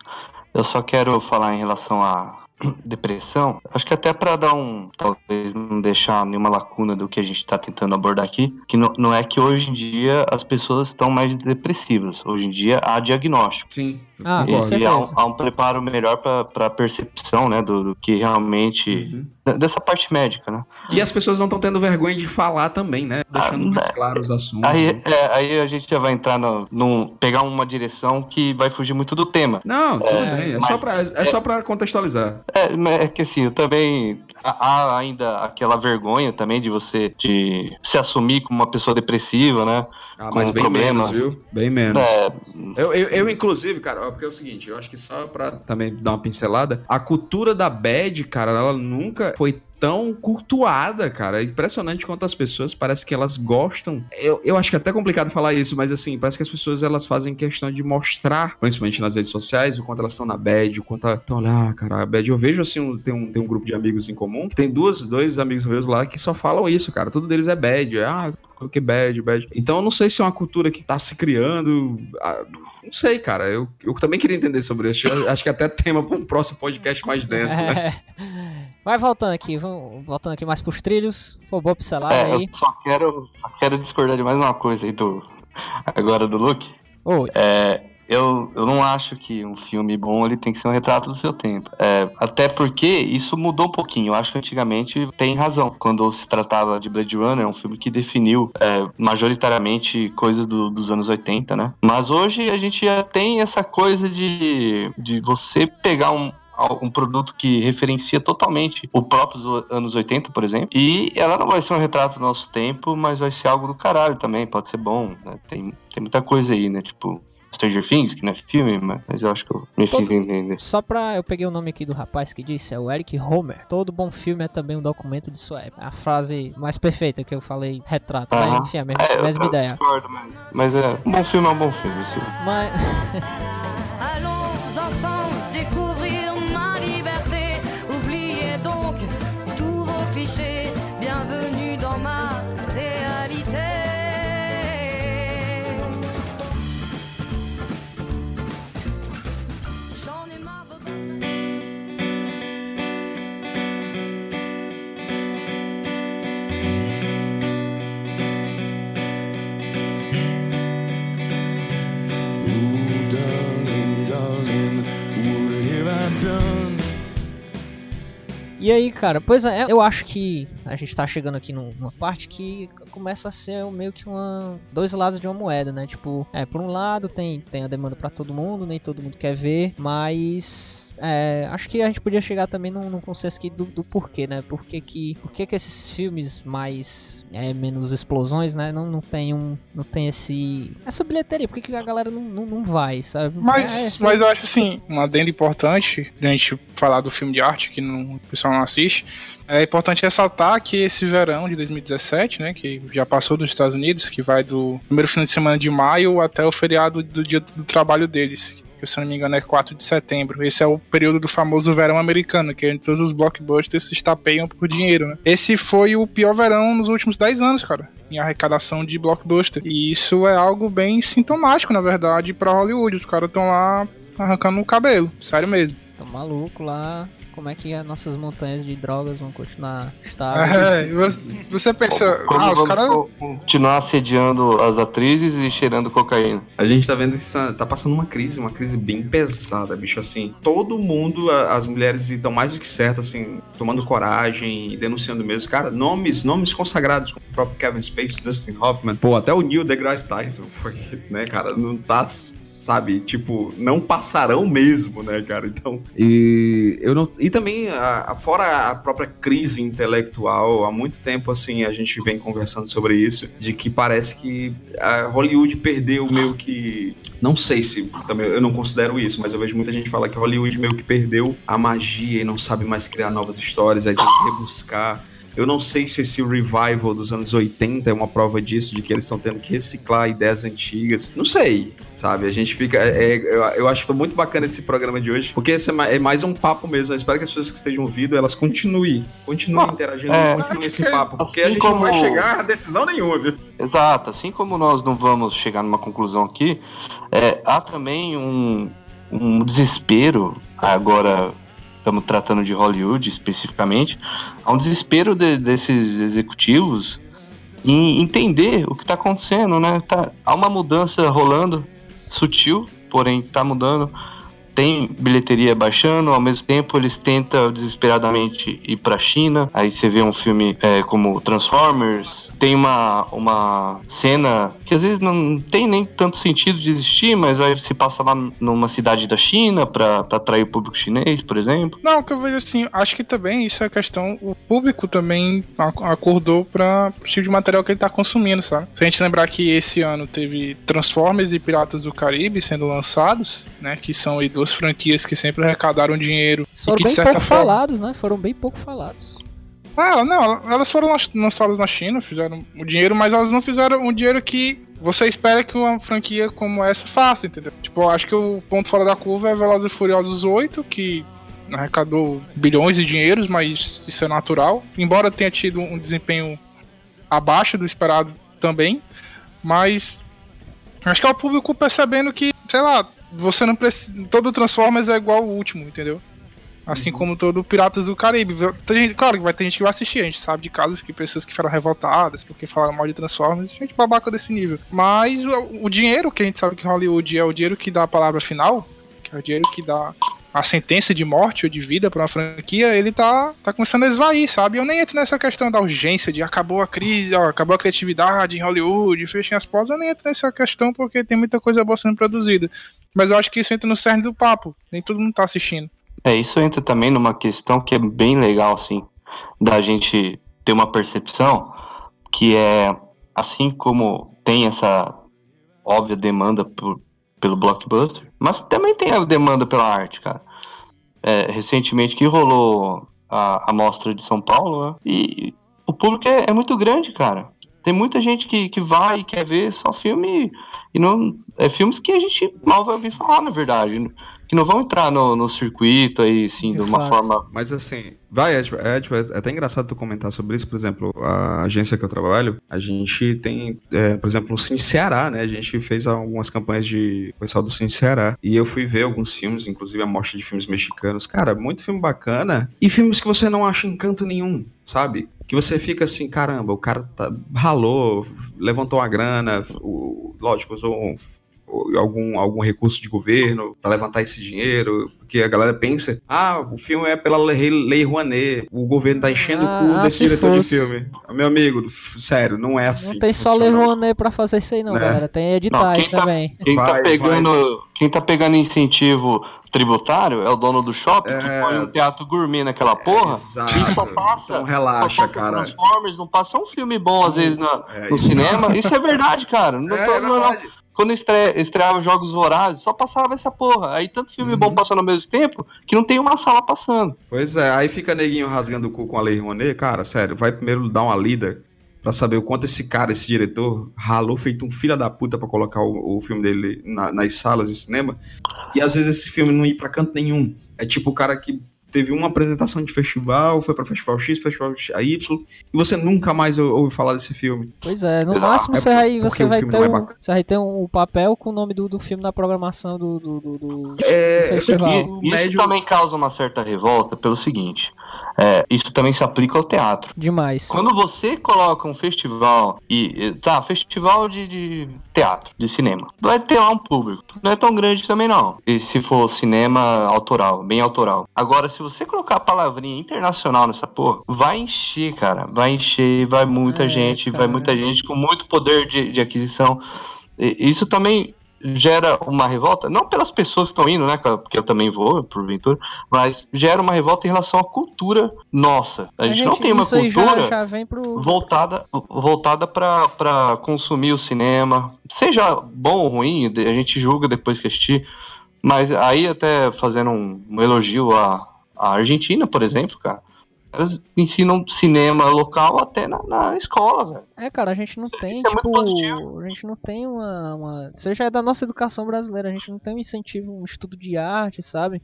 Eu só quero falar em relação à [CLEARS THROAT] depressão. Acho que até para dar um. Talvez não deixar nenhuma lacuna do que a gente está tentando abordar aqui. Que não, não é que hoje em dia as pessoas estão mais depressivas. Hoje em dia há diagnóstico. Sim. Ah, E, e há, um, há um preparo melhor para a percepção né, do, do que realmente. Dessa parte médica, né? E as pessoas não estão tendo vergonha de falar também, né? Deixando mais claro os assuntos. Aí, é, aí a gente já vai entrar no, num. pegar uma direção que vai fugir muito do tema. Não, tudo bem. É, mas- só pra, é só pra contextualizar. É, mas é que assim, eu também há ainda aquela vergonha também de você de se assumir como uma pessoa depressiva, né? Ah, mas bem problemas. menos, viu? Bem menos. É, Eu, eu, eu, inclusive, cara, porque é o seguinte, eu acho que só pra também dar uma pincelada, a cultura da bad, cara, ela nunca foi tão cultuada, cara. É impressionante quanto as pessoas parece que elas gostam. Eu, eu acho que é até complicado falar isso, mas assim, parece que as pessoas elas fazem questão de mostrar, principalmente nas redes sociais, o quanto elas estão na bad, o quanto estão ah, cara, a bad. Eu vejo assim, um, tem, um, tem um grupo de amigos em comum, que tem duas, dois amigos meus lá que só falam isso, cara. Tudo deles é bad. É, ah, que bad, bad. Então eu não sei se é uma cultura que tá se criando. Não sei, cara. Eu, eu também queria entender sobre isso. Eu acho que até tema para um próximo podcast mais denso, né? [LAUGHS] É. Vai voltando aqui, vamos voltando aqui mais pros trilhos. Robô pincelada é, aí. eu só quero, só quero discordar de mais uma coisa aí do. Agora do Luke. Oi. É, eu, eu não acho que um filme bom ele tem que ser um retrato do seu tempo. É, até porque isso mudou um pouquinho. Eu acho que antigamente tem razão. Quando se tratava de Blade Runner, é um filme que definiu é, majoritariamente coisas do- dos anos 80, né? Mas hoje a gente já tem essa coisa de, de você pegar um, um produto que referencia totalmente o próprio anos 80, por exemplo. E ela não vai ser um retrato do nosso tempo, mas vai ser algo do caralho também, pode ser bom. né? Tem, tem muita coisa aí, né? Tipo, Stranger Things, que não é filme, mas, eu acho que eu me fiz Posso- entender. Só pra. Eu peguei o nome aqui do rapaz que disse, é o Eric Homer. Todo bom filme é também um documento de sua época. A frase mais perfeita que eu falei, retrato. Aham. Mas, enfim, é a mesma, É, eu- mesma eu ideia. discordo, mas, mas é, um bom filme é um bom filme. Isso. Mas. [LAUGHS] E aí, cara, pois é, eu acho que a gente tá chegando aqui num- numa parte que começa a ser meio que uma dois lados de uma moeda, né? Tipo, é, por um lado tem, tem a demanda pra todo mundo, nem todo mundo quer ver, mas é, acho que a gente podia chegar também num, num consenso aqui do, do porquê, né? Por que que, por que que esses filmes mais é, menos explosões, né? Não, não tem um, não tem esse essa bilheteria, por que, que a galera não, não, não vai, sabe? Mas, É, mas eu acho assim, uma adenda importante da gente falar do filme de arte que não, o pessoal não assiste. É importante ressaltar que esse verão de 2017, né, que já passou dos Estados Unidos, que vai do primeiro fim de semana de maio até o feriado do dia do trabalho deles, que se não me engano é 4 de setembro. Esse é o período do famoso verão americano, que é onde todos os blockbusters se estapeiam por dinheiro, né? Esse foi o pior verão nos últimos 10 anos, cara. Em arrecadação de blockbuster. E isso é algo bem sintomático, na verdade, pra Hollywood. Os caras estão lá arrancando o cabelo. Sério mesmo. Tô maluco lá. Como é que as nossas montanhas de drogas vão continuar estáveis? É, você, você pensa, Como ah, os caras. co- continuar assediando as atrizes e cheirando cocaína. A gente tá vendo que tá passando uma crise, uma crise bem pesada, bicho. Assim, todo mundo, as mulheres estão mais do que certas, assim, tomando coragem e denunciando mesmo. Cara, nomes, nomes consagrados, como o próprio Kevin Spacey, Dustin Hoffman, pô, até o Neil deGrasse Tyson foi, né, cara, não tá. Sabe, tipo, não passarão mesmo, né, cara? Então. E eu não. E também, a- a- fora a própria crise intelectual, há muito tempo, assim, a gente vem conversando sobre isso, de que parece que a Hollywood perdeu meio que. Não sei se também eu não considero isso, mas eu vejo muita gente falar que Hollywood meio que perdeu a magia e não sabe mais criar novas histórias, aí tem que rebuscar. Eu não sei se esse revival dos anos 80 é uma prova disso, de que eles estão tendo que reciclar ideias antigas. Não sei, sabe? A gente fica. é- é- eu, eu acho que tá muito bacana esse programa de hoje, porque esse é é mais um papo mesmo. Eu espero que as pessoas que estejam ouvindo elas continuem, continuem interagindo, é, continuem esse que papo, porque a assim gente não vai como- chegar a decisão nenhuma, viu? Exato, assim como nós não vamos chegar numa conclusão aqui, é, há também um, um desespero, agora estamos tratando de Hollywood especificamente, há um desespero de- desses executivos em entender o que está acontecendo, né? Tá, há uma mudança rolando, sutil, porém está mudando. Tem bilheteria baixando, ao mesmo tempo eles tentam desesperadamente ir pra China. Aí você vê um filme é, como Transformers. Tem uma, uma cena que às vezes não tem nem tanto sentido de existir, mas vai se passa lá numa cidade da China pra, pra atrair o público chinês, por exemplo. Não, o que eu vejo assim, acho que também isso é questão. O público também ac- acordou para o tipo de material que ele tá consumindo, sabe? Se a gente lembrar que esse ano teve Transformers e Piratas do Caribe sendo lançados, né? Que são aí duas franquias que sempre arrecadaram dinheiro. e Foram que, bem de certa pouco forma. falados, né? Foram bem pouco falados. Ah, não, elas foram lan- lançadas na China, fizeram o dinheiro, mas elas não fizeram um dinheiro que você espera que uma franquia como essa faça, entendeu? Tipo, acho que o ponto fora da curva é Velozes e Furiosos 8, que arrecadou bilhões de dinheiros, mas isso é natural. Embora tenha tido um desempenho abaixo do esperado também, mas acho que é o público percebendo que, sei lá, você não precisa. Todo Transformers é igual ao último, entendeu? Assim como todo Piratas do Caribe. Gente- claro que vai ter gente que vai assistir, a gente sabe de casos que pessoas que foram revoltadas porque falaram mal de Transformers, gente babaca desse nível. Mas o, o dinheiro que a gente sabe que Hollywood é o dinheiro que dá a palavra final, que é o dinheiro que dá a sentença de morte ou de vida pra uma franquia, ele tá, tá começando a esvair, sabe? Eu nem entro nessa questão da urgência de acabou a crise, ó, acabou a criatividade em Hollywood, fechem as portas, eu nem entro nessa questão porque tem muita coisa boa sendo produzida. Mas eu acho que isso entra no cerne do papo, nem todo mundo tá assistindo. É, isso entra também numa questão que é bem legal, assim, da gente ter uma percepção que é, assim como tem essa óbvia demanda por, pelo blockbuster, mas também tem a demanda pela arte, cara. É, recentemente que rolou a, a mostra de São Paulo, né? E o público é, é muito grande, cara. Tem muita gente que, que vai e quer ver só filme e não é filmes que a gente mal vai ouvir falar, na verdade, que não vão entrar no, no circuito aí, assim, de uma forma Mas assim, vai, é, tipo, é, tipo, é até engraçado tu comentar sobre isso, por exemplo, a agência que eu trabalho, a gente tem, é, por exemplo, no Cine Ceará, né? A gente fez algumas campanhas de o pessoal do Cine Ceará. E eu fui ver alguns filmes, inclusive a mostra de filmes mexicanos. Cara, muito filme bacana. E filmes que você não acha encanto nenhum, sabe? Que você fica assim, caramba, o cara tá, ralou, levantou a grana, o, lógico, usou um algum, algum recurso de governo para levantar esse dinheiro, porque a galera pensa, ah, o filme é pela lei, lei Rouanet, o governo tá enchendo Ah, o cu desse se diretor de fosse. filme. Meu amigo, sério, não é assim. Não tem que só. Lei Rouanet pra fazer isso aí não, Né? galera. Tem Não, editais quem tá, também. quem, tá Vai, pegando, quem tá pegando incentivo tributário é o dono do shopping que É. põe um teatro gourmet naquela porra Exato. e só passa. Então relaxa, só passa cara. Transformers, não passa um filme bom às vezes na- É, no cinema. Isso é verdade, cara. Não [LAUGHS] É, tô- é não, não. Quando estre- estreava Jogos Vorazes, só passava essa porra. Aí tanto filme Uhum. bom passando ao mesmo tempo que não tem uma sala passando. Pois é, aí fica neguinho rasgando o cu com a Lei Rouanet, cara, sério, vai primeiro dar uma lida pra saber o quanto esse cara, esse diretor, ralou feito um filho da puta pra colocar o, o filme dele na- nas salas de cinema. E às vezes esse filme não ir pra canto nenhum. É tipo o cara que teve uma apresentação de festival, foi pra festival X, festival Y, e você nunca mais ou- ouviu falar desse filme. Pois é, no Exato. máximo É você vai, porque você o vai ter é um, bacana. você vai ter um papel com o nome do, do filme na programação do, do, do, do É, festival. E isso médio- também causa uma certa revolta pelo seguinte: é, isso também se aplica ao teatro. Demais. Quando você coloca um festival e tá, festival de, de teatro, de cinema, vai ter lá um público. Não é tão grande também não. E se for cinema autoral, bem autoral. Agora, se você colocar a palavrinha internacional nessa porra, vai encher, cara. Vai encher, vai muita É, gente, vai cara. muita gente com muito poder de, de aquisição. E Isso também gera uma revolta, não pelas pessoas que estão indo, né, porque eu também vou, porventura, mas gera uma revolta em relação à cultura nossa. A gente, não tem uma já- cultura já vem pro. voltada voltada para consumir o cinema, seja bom ou ruim, a gente julga depois que assistir, mas aí até fazendo um, um elogio à, à Argentina, por exemplo, cara, elas ensinam cinema local até na, na escola, velho. É, cara, a gente não tem, Isso é tipo, positivo. a gente não tem uma, uma. Isso já é da nossa educação brasileira, a gente não tem um incentivo, um estudo de arte, sabe?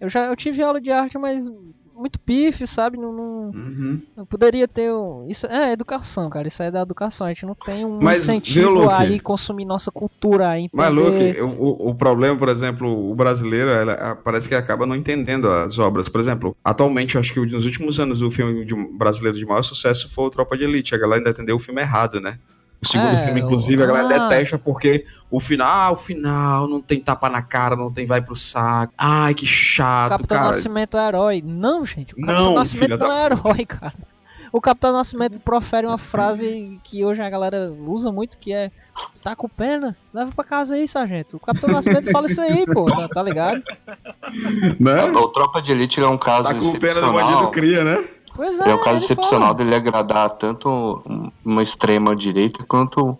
Eu já eu tive aula de arte, mas muito pífio, sabe? Não, não, Uhum. não poderia ter. um- Isso é educação, cara. Isso aí é da educação. A gente não tem um Mas, incentivo viu, Luke? a ir consumir nossa cultura, a entender. Mas, Luke, o, o- problema, por exemplo, o brasileiro ela, parece que acaba não entendendo as obras. Por exemplo, atualmente, eu acho que nos últimos anos o filme de brasileiro de maior sucesso foi o Tropa de Elite. A galera ainda entendeu o filme errado, né? O segundo É, filme, inclusive, a galera ah. detesta porque o final, ah, o final não tem tapa na cara, não tem vai pro saco. Ai, que O chato, Capitão cara. Nascimento é herói. Não, gente. O Capitão Não, Nascimento não é herói, cara. O Capitão Nascimento profere uma frase que hoje a galera usa muito, que é Tá com pena? Leva pra casa aí, sargento. O Capitão Nascimento fala isso aí, pô. Tá, tá ligado? Né? O Tropa de Elite é um caso Tá com pena do bandido cria, né? Pois é, É um caso excepcional fala. dele agradar tanto um- uma extrema direita quanto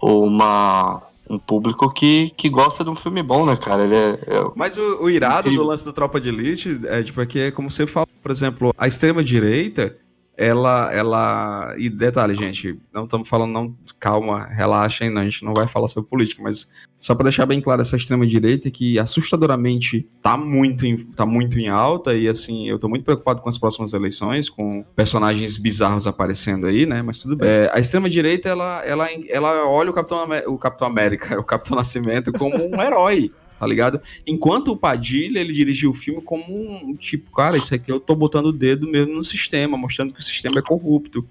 uma um público que, que gosta de um filme bom, né, cara? Ele é, é- Mas o, o irado Incrível. do lance do Tropa de Elite é tipo é que é como você fala, por exemplo, a extrema direita, ela ela e detalhe, gente, não estamos falando não, calma, relaxem, não, a gente não vai falar sobre política, mas só para deixar bem claro essa extrema direita que assustadoramente tá muito em, tá muito em alta e assim, eu tô muito preocupado com as próximas eleições, com personagens bizarros aparecendo aí, né? Mas tudo bem. É, a extrema direita ela ela ela olha o Capitão o Capitão América, [LAUGHS] o Capitão Nascimento como um herói tá ligado? Enquanto o Padilha, ele dirigiu o filme como um tipo, cara, isso aqui eu tô botando o dedo mesmo no sistema, mostrando que o sistema é corrupto.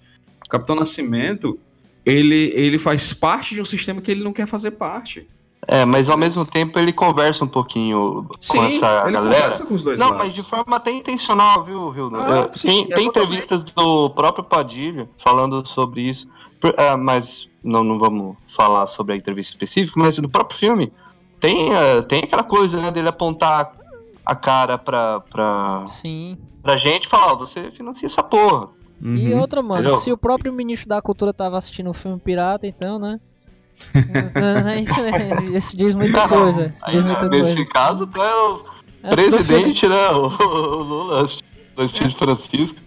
O Capitão Nascimento, ele, ele faz parte de um sistema que ele não quer fazer parte. é, mas ao mesmo tempo ele conversa um pouquinho Sim, com essa ele galera. conversa com os dois Não, lados. mas de forma até intencional, viu, Hildo? Ah, É, tem é tem totalmente. entrevistas do próprio Padilha falando sobre isso. É, mas não, não vamos falar sobre a entrevista específica, mas no próprio filme tem, é, tem aquela coisa né, dele apontar a cara pra, pra, Sim. pra gente e falar, ó, você financia essa porra. E Uhum. outra, mano, Entendeu? se o próprio ministro da cultura tava assistindo um filme pirata, então, né? [LAUGHS] Isso diz muita coisa. Isso diz muita Nesse coisa. caso, né, o É, presidente, né, o, o Lula assistiu Francisco.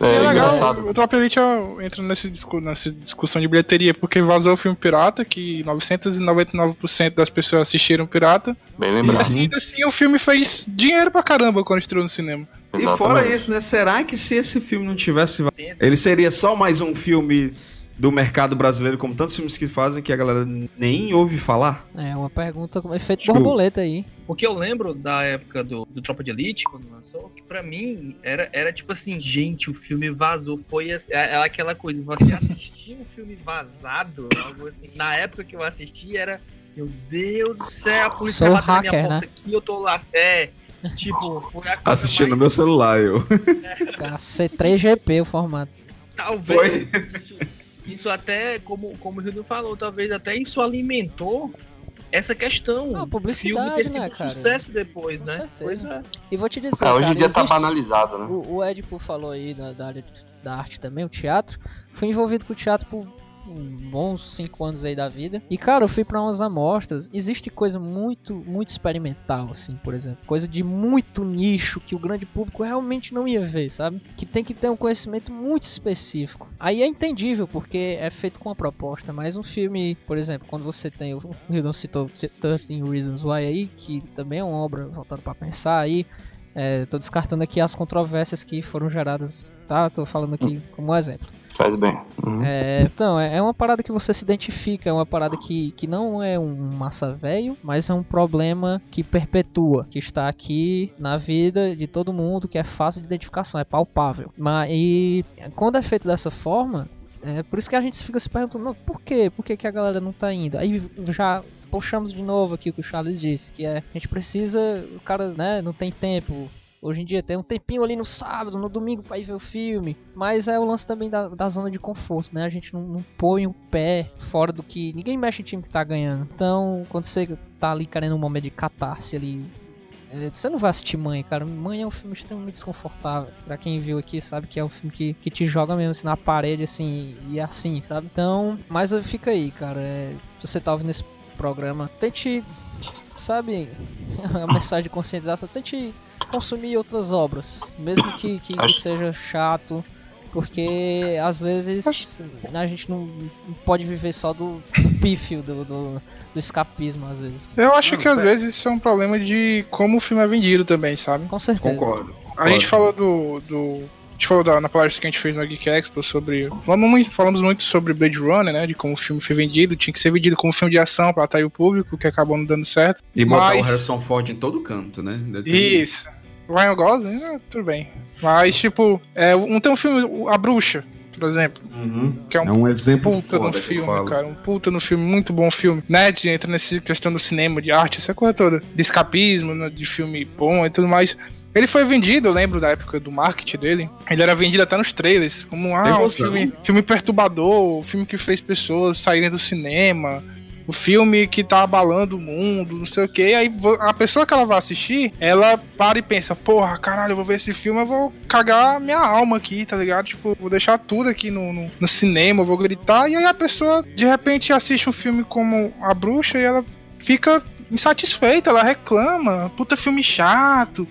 É, É, legal, engraçado. o Tropa Elite entra nesse discu- nessa discussão de bilheteria, porque vazou o filme Pirata, que 999% das pessoas assistiram Pirata. Bem E lembrado. assim, ainda assim o filme fez dinheiro pra caramba quando estreou no cinema. E fora isso, né? Será que se esse filme não tivesse. Ele seria só mais um filme do mercado brasileiro, como tantos filmes que fazem, que a galera nem ouve falar? É uma pergunta com efeito Tipo- borboleta aí. O que eu lembro da época do, do Tropa de Elite, quando lançou, que pra mim era, era tipo assim, gente, o filme vazou. Foi as- é- é aquela coisa, você [LAUGHS] assistir um filme vazado, algo assim. Na época que eu assisti, era Meu Deus do céu, a polícia Sou vai bater na minha hacker, porta né? aqui, eu tô lá. É, tipo, foi a coisa Assistindo no mais... meu celular, eu. [LAUGHS] C3GP o formato. Talvez isso, isso até, como, como o Rildo falou, talvez até isso alimentou essa questão. Ah, publicidade, filme ter sido né, um cara? sucesso depois, né? certeza. Pois é. E vou te dizer, É, hoje em dia tá existe- banalizado, né? O, o Edipo falou aí da, da área da arte também, o teatro. Fui envolvido com o teatro por bons 5 anos aí da vida. E cara, eu fui pra umas amostras. Existe coisa muito, muito experimental, assim, por exemplo. Coisa de muito nicho que o grande público realmente não ia ver, sabe? Que tem que ter um conhecimento muito específico. Aí é entendível, porque é feito com uma proposta. Mas um filme, por exemplo, quando você tem. O Hildon citou 13 Reasons Why aí, que também é uma obra voltada pra pensar aí. É, tô descartando aqui as controvérsias que foram geradas, tá? Tô falando aqui como exemplo. Faz bem. Uhum. É, então, é é uma parada que você se identifica, é uma parada que, que não é um massa velho, mas é um problema que perpetua, que está aqui na vida de todo mundo, que é fácil de identificação, é palpável. Mas e quando é feito dessa forma, é por isso que a gente fica se perguntando, não, por quê? Por que, que a galera não tá indo? Aí já puxamos de novo aqui o que o Charles disse, que é a gente precisa, o cara, né, não tem tempo. Hoje em dia tem um tempinho ali no sábado, no domingo pra ir ver o filme. Mas é o lance também da, da zona de conforto, né? A gente não, não põe o pé fora do que. Ninguém mexe em time que tá ganhando. Então, quando você tá ali querendo um momento de catarse ali. é, Você não vai assistir Mãe, cara. Mãe é um filme extremamente desconfortável. Pra quem viu aqui, sabe que é um filme que, que te joga mesmo assim, na parede, assim, e assim, sabe? Então, mas fica aí, cara. é, se você tá ouvindo esse programa, tente, sabe, [LAUGHS] a mensagem de conscientização, tente consumir outras obras, mesmo que, que Acho- seja chato, porque às vezes a gente não, pode viver só do, do pífio, do, do, do escapismo, às vezes. Eu acho Não, que às é- vezes isso é um problema de como o filme é vendido também, sabe? Com certeza. Concordo. A gente falou do. do gente falou da, na palestra que a gente fez na Geek Expo sobre. Falamos muito, falamos muito sobre Blade Runner, né? De como o filme foi vendido. Tinha que ser vendido como filme de ação pra atrair o público, que acabou não dando certo. E botar o Mas- Harrison Ford em todo canto, né? Isso. Ryan Gosling, né, tudo bem. Mas, tipo, é, um, tem um filme, A Bruxa, por exemplo. Uhum. Que é um, É um exemplo puta foda no que eu filme, falo. cara. Um puta no filme, muito bom filme. Né? de- Entra nessa questão do cinema, de arte, essa coisa toda. De escapismo, né, de filme bom e tudo mais. Ele foi vendido, eu lembro da época do marketing dele. Ele era vendido até nos trailers, como ah, um filme, filme perturbador, o filme que fez pessoas saírem do cinema. O filme que tá abalando o mundo, não sei o que. Aí a pessoa que ela vai assistir, ela para e pensa: Porra, caralho, eu vou ver esse filme, eu vou cagar minha alma aqui, tá ligado? Tipo, vou deixar tudo aqui no, no, no cinema, eu vou gritar. E aí a pessoa, de repente, assiste um filme como A Bruxa e ela fica insatisfeita, ela reclama. Puta filme chato.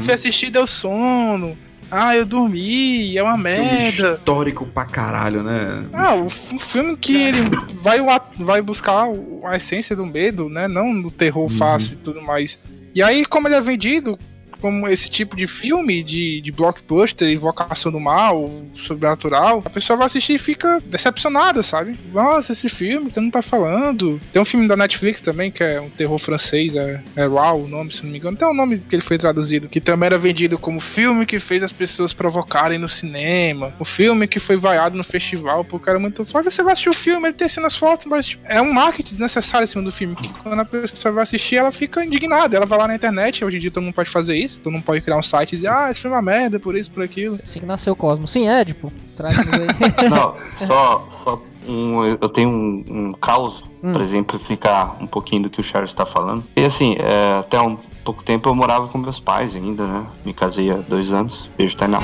Fui assistir, deu sono. Ah, eu dormi, é uma Filme merda. histórico pra caralho, né? Ah, o filme que ele vai, vai buscar a essência do medo, né? Não do terror fácil e tudo mais. E aí, como ele é vendido como esse tipo de filme de, de blockbuster, invocação do mal, sobrenatural, a pessoa vai assistir e fica decepcionada, sabe? Nossa, esse filme, tu não tá falando. Tem um filme da Netflix também, que é um terror francês, é, é Raw o nome, se não me engano. Tem um nome que ele foi traduzido, que também era vendido como filme que fez as pessoas provocarem no cinema. O filme que foi vaiado no festival, porque cara muito foda. Você vai assistir o filme, ele tem cenas fortes, mas tipo, é um marketing desnecessário em cima do filme. Que quando a pessoa vai assistir, ela fica indignada. Ela vai lá na internet, hoje em dia todo mundo pode fazer isso, todo mundo pode criar um site e dizer, ah, esse filme é uma merda, por isso, por aquilo. Assim que nasceu o Cosmo. Sim, é, tipo, traz aí. [LAUGHS] Não, [LAUGHS] só, só um, eu tenho um, um caos Hum. pra exemplificar um pouquinho do que o Charles está falando. E assim, é, até um pouco tempo eu morava com meus pais ainda, né? Me casei há dois anos. Beijo, Tainá.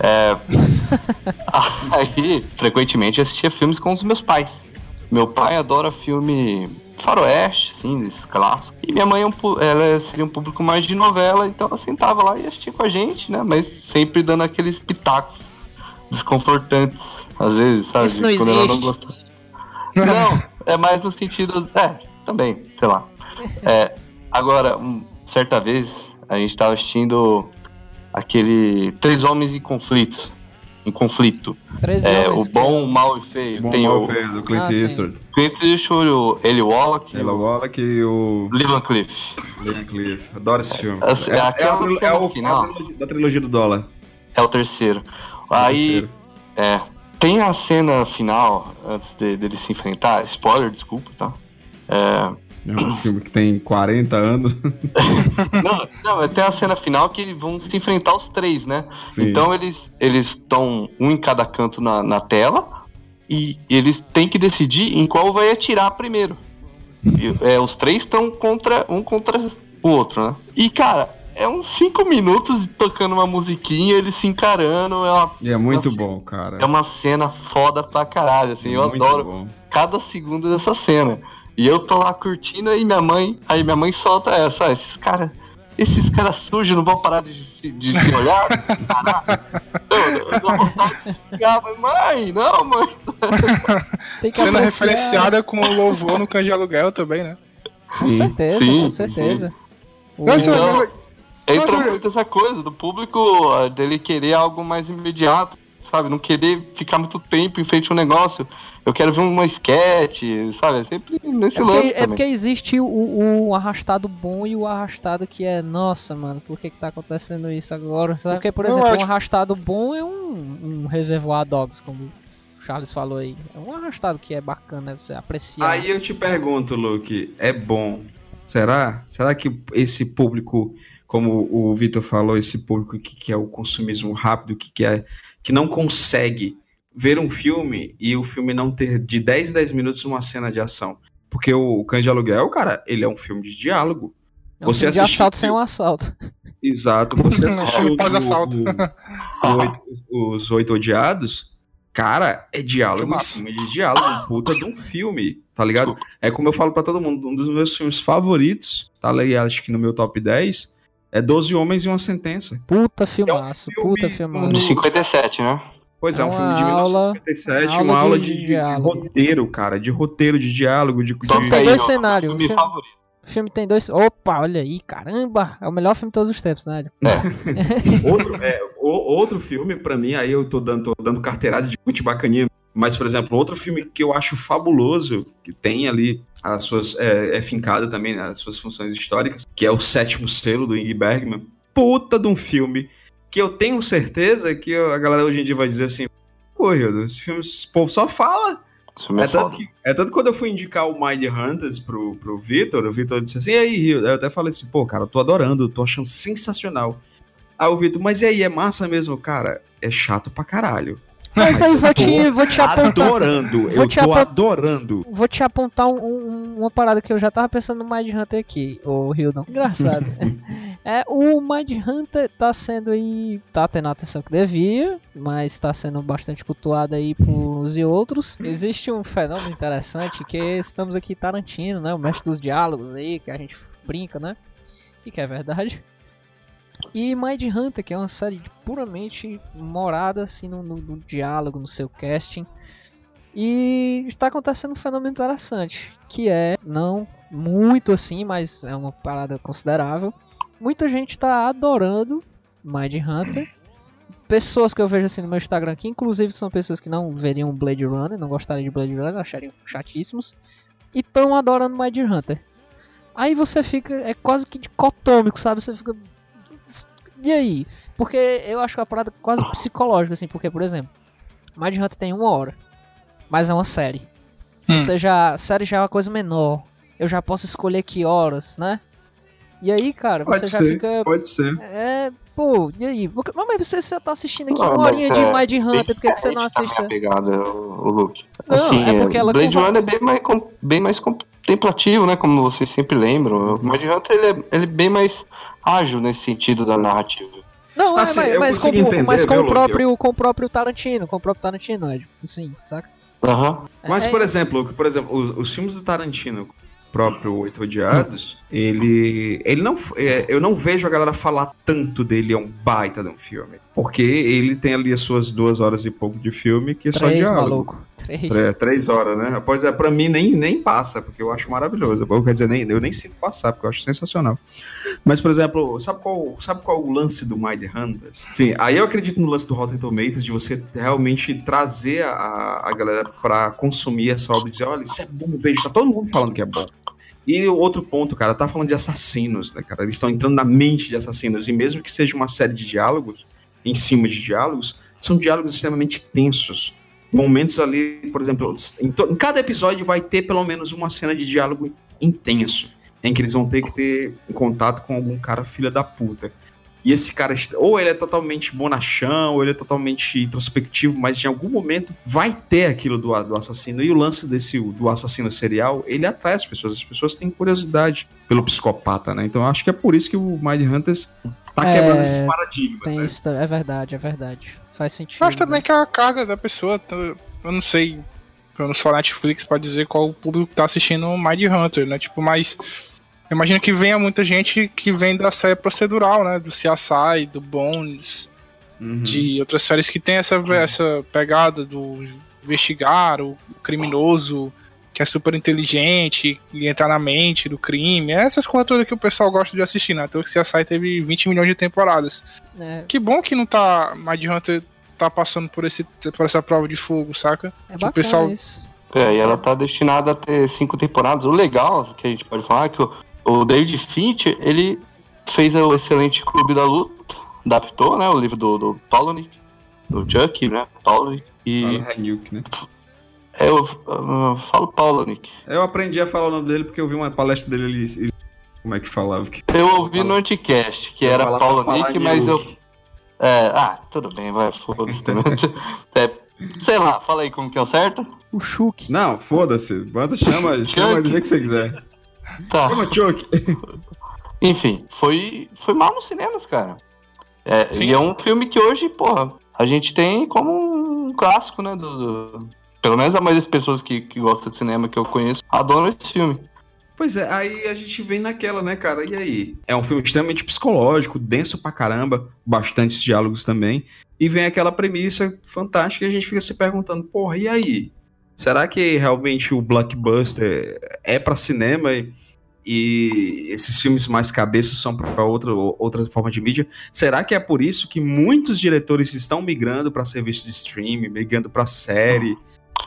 É, [LAUGHS] aí, frequentemente, eu assistia filmes com os meus pais. Meu pai adora filme faroeste, assim, desses clássicos. E minha mãe é ela seria um público mais de novela, então ela sentava lá e assistia com a gente, né? Mas sempre dando aqueles pitacos desconfortantes, às vezes, sabe? Isso não Quando ela não existe. gosta. Não, é mais no sentido. É, também, sei lá. É, agora, um- certa vez, a gente tava assistindo aquele Três Homens em Conflito. Em conflito. É, o bom, o mal e feio. Bom, Tem mal, o feio, do Clint Ah, sim. Eastwood. Clint Eastwood, o Eli Wallach e o Wallach e o Liam Cliff. Liam Cliff. Adoro esse filme. Essa- É, é, aquela a trilo- cena é o final. da trilogia do dólar. É o terceiro. É o Aí, terceiro. é. tem a cena final, antes de- dele se enfrentar, spoiler, desculpa, tá? É, É um filme que tem 40 anos. [LAUGHS] não, não, tem a cena final que eles vão se enfrentar os três, né? Sim. Então eles eles estão um em cada canto na, na tela e eles têm que decidir em qual vai atirar primeiro. E, é, os três estão contra um contra o outro, né? E cara, é uns cinco minutos tocando uma musiquinha, eles se encarando, é uma, E é muito Nossa, bom, cara. é uma cena foda pra caralho, assim, eu Muito adoro bom. cada segundo dessa cena. E eu tô lá curtindo aí minha mãe, aí minha mãe solta essa, "Ah, esses caras, esses caras sujos não vão parar de se, de se olhar? Caralho. [LAUGHS] Eu, eu dou vontade de xingar, mas, mãe, não, mãe. [LAUGHS] Tem que Sendo referenciada com o louvor no cães de aluguel também, né? Com certeza, sim, com certeza. O- Nossa, Então, entra Nossa, muito essa coisa do público ó, dele querer algo mais imediato, sabe? Não querer ficar muito tempo em frente a um negócio. Eu quero ver uma sketch, sabe? É sempre nesse É lance porque, é também. porque existe o, o arrastado bom e o arrastado que é, nossa, mano, por que que tá acontecendo isso agora? Sabe? Porque, por exemplo, um acho- arrastado bom é um, um reservoir dogs, como o Charles falou aí. É um arrastado que é bacana, você apreciar. Aí eu te pergunto, Luke, é bom? Será? Será que esse público, como o Vitor falou, esse público que quer o consumismo rápido, que quer, que não consegue ver um filme e o filme não ter de 10 em 10 minutos uma cena de ação? Porque o Cães de Aluguel, cara, ele é um filme de diálogo. é um filme de assistiu- assalto sem um assalto. Exato, [LAUGHS] você assistiu Pós-assalto. o- o Oito- os Oito Odiados, cara, é diálogo em cima de diálogo, um puta de um filme, tá ligado? É como eu falo pra todo mundo, um dos meus filmes favoritos, tá ligado? Acho que no meu top 10, é Doze Homens e uma Sentença. Puta filmaço, filme puta filmaço. De 57, né? Pois é, É um filme de aula- 1957, aula uma de- aula de de, de diálogo. roteiro, cara, de roteiro, de diálogo, de... Toca de- Tem dois cenários, filme o filme- favorito. O filme tem dois. Opa, olha aí, caramba! É o melhor filme de todos os tempos, né? [LAUGHS] Outro, é, o- outro filme, pra mim, aí eu tô dando, tô dando carteirada de muito bacaninha, mas, por exemplo, outro filme que eu acho fabuloso, que tem ali as suas. É, é fincado também nas suas funções históricas, que é o Sétimo Selo do Ingrid Bergman. Puta de um filme que eu tenho certeza que a galera hoje em dia vai dizer assim: Pô, Hildo, esse filme, esse povo só fala. É, É tanto, que, é tanto que quando eu fui indicar o Mind Hunters pro, pro Vitor, o Vitor disse assim, e aí, Rio? Eu até falei assim, pô, cara, eu tô adorando, eu tô achando sensacional. Aí o Vitor, mas e aí, é massa mesmo? Cara, é chato pra caralho. Mas aí vou te, vou te apontar. Adorando, eu tô adorando. Vou te apontar um- um- uma parada que eu já tava pensando no Mind Hunter aqui, ô Hildon. Engraçado. [LAUGHS] é, o Mind Hunter tá sendo aí. tá tendo a atenção que devia, mas tá sendo bastante cultuado aí por uns e outros. Existe um fenômeno interessante que estamos aqui Tarantino, né? O mestre dos diálogos aí, que a gente brinca, né? E que é verdade. E Mind Hunter, que é uma série puramente morada assim no, no- no diálogo, no seu casting. E está acontecendo um fenômeno interessante, que é não muito assim, mas é uma parada considerável. Muita gente está adorando Mind Hunter. Pessoas que eu vejo assim no meu Instagram, que inclusive são pessoas que não veriam Blade Runner, não gostariam de Blade Runner, achariam chatíssimos, e estão adorando Mind Hunter. Aí você fica, é quase que dicotômico, sabe? Você fica. E aí? Porque eu acho que é uma parada quase psicológica, assim, porque, por exemplo, Mind Hunter tem uma hora mas é uma série. Hum. Ou seja, a série já é uma coisa menor. Eu já posso escolher que horas, né? E aí, cara, você Pode já ser, fica. pode ser. É, pô, e aí? Porque- Mas você, você tá assistindo aqui Não, uma horinha de é Mind bem Hunter, por que, que você não assiste? a pegada, o, o Luke. Não, assim, é porque ela Blade Runner é bem mais, com- bem mais contemplativo, né? Como vocês sempre lembram. O Mind Hunter ele é, ele é bem mais ágil nesse sentido da narrativa. Não, é, Assim, mas, eu mas, com, consigo entender, mas com, viu, o próprio, com o próprio Tarantino, com o próprio Tarantino, é, tipo, sim, saca? Aham. Mas, É- por exemplo, por exemplo, os, os filmes do Tarantino, o próprio Oito Odiados, ele. ele não, é, eu não vejo a galera falar tanto dele, é um baita de um filme. Porque ele tem ali as suas duas horas e pouco de filme, que é só Três, diálogo. maluco. Três. É, três horas, né? Pois é, pra mim nem, nem passa, porque eu acho maravilhoso. Eu, quer dizer, nem, eu nem sinto passar, porque eu acho sensacional. Mas, por exemplo, sabe qual, sabe qual é o lance do Mind Hunters? Sim, aí eu acredito no lance do Rotten Tomatoes, de você realmente trazer a, a galera pra consumir essa obra e dizer, olha, isso é bom, vejo, tá todo mundo falando que é bom. E outro ponto, cara, tá falando de assassinos, né, cara? Eles estão entrando na mente de assassinos, e mesmo que seja uma série de diálogos, em cima de diálogos, são diálogos extremamente tensos. momentos ali, por exemplo, em, em cada episódio vai ter pelo menos uma cena de diálogo intenso, em que eles vão ter que ter contato com algum cara filha da puta. E esse cara, ou ele é totalmente bonachão, ou ele é totalmente introspectivo, mas em algum momento vai ter aquilo do, do assassino. E o lance desse do assassino serial, ele atrai as pessoas. As pessoas têm curiosidade pelo psicopata, né? Então eu acho que é por isso que o Mind Hunters tá É, quebrando esses paradigmas, Tem né? isso, é verdade, é verdade. Faz sentido. Mas também que é a carga da pessoa. tá- Eu não sei. Eu não sou a Netflix pra dizer qual o público que tá assistindo o Mind Hunter, né? Tipo, mas. Eu imagino que venha muita gente que vem da série procedural, né? Do CSI, do Bones, Uhum. de outras séries que tem essa, essa pegada do investigar o criminoso que é super inteligente e entrar na mente do crime. Essas coisas todas que o pessoal gosta de assistir, né? Então, que CSI teve 20 milhões de temporadas. É, Que bom que não tá. Mind Hunter tá passando por, esse, por essa prova de fogo, saca? é que o pessoal. isso. É, e ela tá destinada a ter cinco temporadas. O legal que a gente pode falar é que o, o David Fincher, ele fez o excelente Clube da Luta, adaptou, né, o livro do, do Palahniuk, do Chuck, né, Palahniuk, e... Palahniuk, né? É, eu, eu falo Palahniuk. Eu aprendi a falar o nome dele porque eu vi uma palestra dele ele, ele- como é que falava? Que... Eu ouvi no Anticast, que Eu era Palahniuk, mas eu... É, ah, tudo bem, vai, foda-se também. [LAUGHS] É, sei lá, fala aí como que é o certo. O Chuck. Não, foda-se. Bota, chama, [LAUGHS] chama do jeito que você quiser. Tá. [LAUGHS] Enfim, foi, foi mal nos cinemas, cara. É, Sim. e é um filme que hoje, porra, a gente tem como um clássico, né? Do, do- pelo menos a maioria das pessoas que, que gostam de cinema que eu conheço adoram esse filme. Pois é, aí a gente vem naquela, né, cara? E aí? É um filme extremamente psicológico, denso pra caramba, bastantes diálogos também. E vem aquela premissa fantástica e a gente fica se perguntando, porra, e aí? Será que realmente o blockbuster é pra cinema e, e esses filmes mais cabeças são pra outra, outra forma de mídia? Será que é por isso que muitos diretores estão migrando pra serviço de streaming, migrando pra série?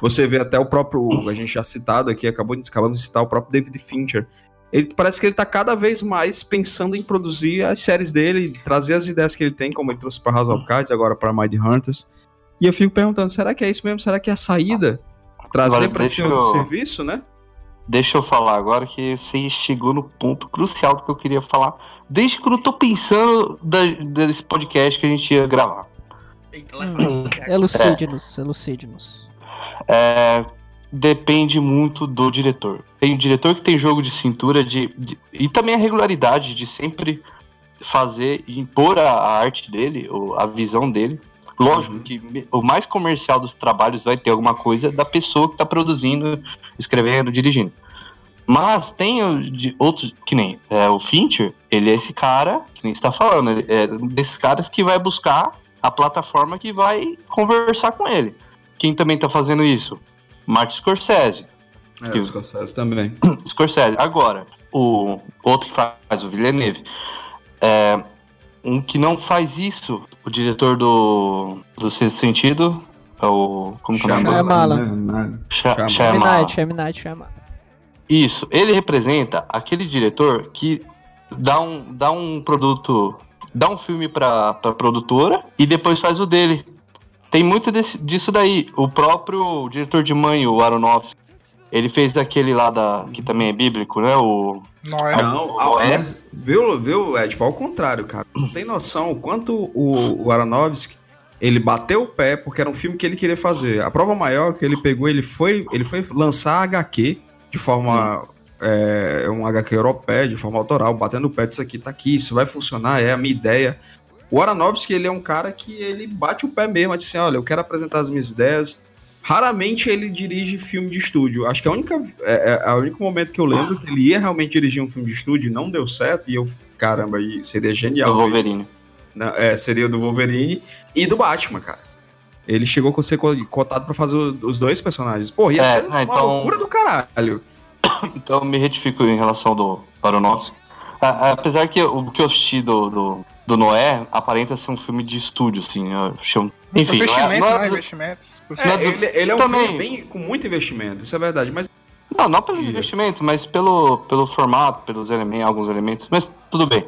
Você vê até o próprio, a gente já citado aqui, acabou de, acabamos de citar o próprio David Fincher. Ele parece que ele tá cada vez mais pensando em produzir as séries dele, trazer as ideias que ele tem, como ele trouxe para House of Cards, agora para Mind Hunters. E eu fico perguntando, será que é isso mesmo? Será que é a saída? Trazer Agora, para esse deixa outro eu- serviço, né? Deixa eu falar agora que você chegou no ponto crucial do que eu queria falar. Desde quando eu tô pensando da- desse podcast que a gente ia gravar. Hum, Elucide-nos, elucide-nos. É, depende muito do diretor. Tem diretor que tem jogo de cintura de, de- e também a regularidade de sempre fazer e impor a, a arte dele, ou a visão dele. Lógico que me- o mais comercial dos trabalhos vai ter alguma coisa da pessoa que está produzindo, escrevendo, dirigindo. Mas tem o de outros, que nem é, o Fincher, ele é esse cara, que nem você tá falando, ele é um desses caras que vai buscar a plataforma que vai conversar com ele. Quem também tá fazendo isso? Martin Scorsese. É, os Scorsese também. [CLEARS THROAT] Scorsese. Agora, o outro que faz, o Villeneuve. É, um que não faz isso, o diretor do, do Sexto Sentido, é o... Como que é o nome dele? Shyamalan. Né? Night Shyamalan. Isso, ele representa aquele diretor que dá um, dá um produto, dá um filme pra, pra produtora e depois faz o dele. Tem muito desse- disso daí. O próprio diretor de mãe, o Aronofsky, ele fez aquele lá da, que também é bíblico, né? O Não é? Não, é? viu, viu, é tipo ao contrário, cara. Não tem noção o quanto o, o Aronofsky ele bateu o pé porque era um filme que ele queria fazer. A prova maior que ele pegou, ele foi, ele foi lançar HQ de forma é, um HQ europeia, de forma autoral, batendo o pé disso aqui, tá aqui, isso vai funcionar, é a minha ideia. O Aronofsky, ele é um cara que ele bate o pé mesmo, assim, olha, eu quero apresentar as minhas ideias. Raramente ele dirige filme de estúdio. Acho que a única, é, é, é o único momento que eu lembro que ele ia realmente dirigir um filme de estúdio e não deu certo, e eu, caramba, aí seria genial. do ver Wolverine. Não, é, seria do Wolverine e do Batman, cara. Ele chegou a ser co- cotado pra fazer os dois personagens. Pô, ia É, ser uma então- loucura do caralho. [COUGHS] Então eu me retifico em relação do Aronofsky. A- a- Apesar que o que eu assisti do, do, do Noé aparenta ser um filme de estúdio, assim. Eu achei um... Enfim, não é- não é né? do- Investimentos. É, Mas ele, ele é um também- filme bem, com muito investimento, isso é verdade. Mas Não, não pelo investimento, mas pelo, pelo formato, pelos elementos, alguns elementos, mas tudo bem.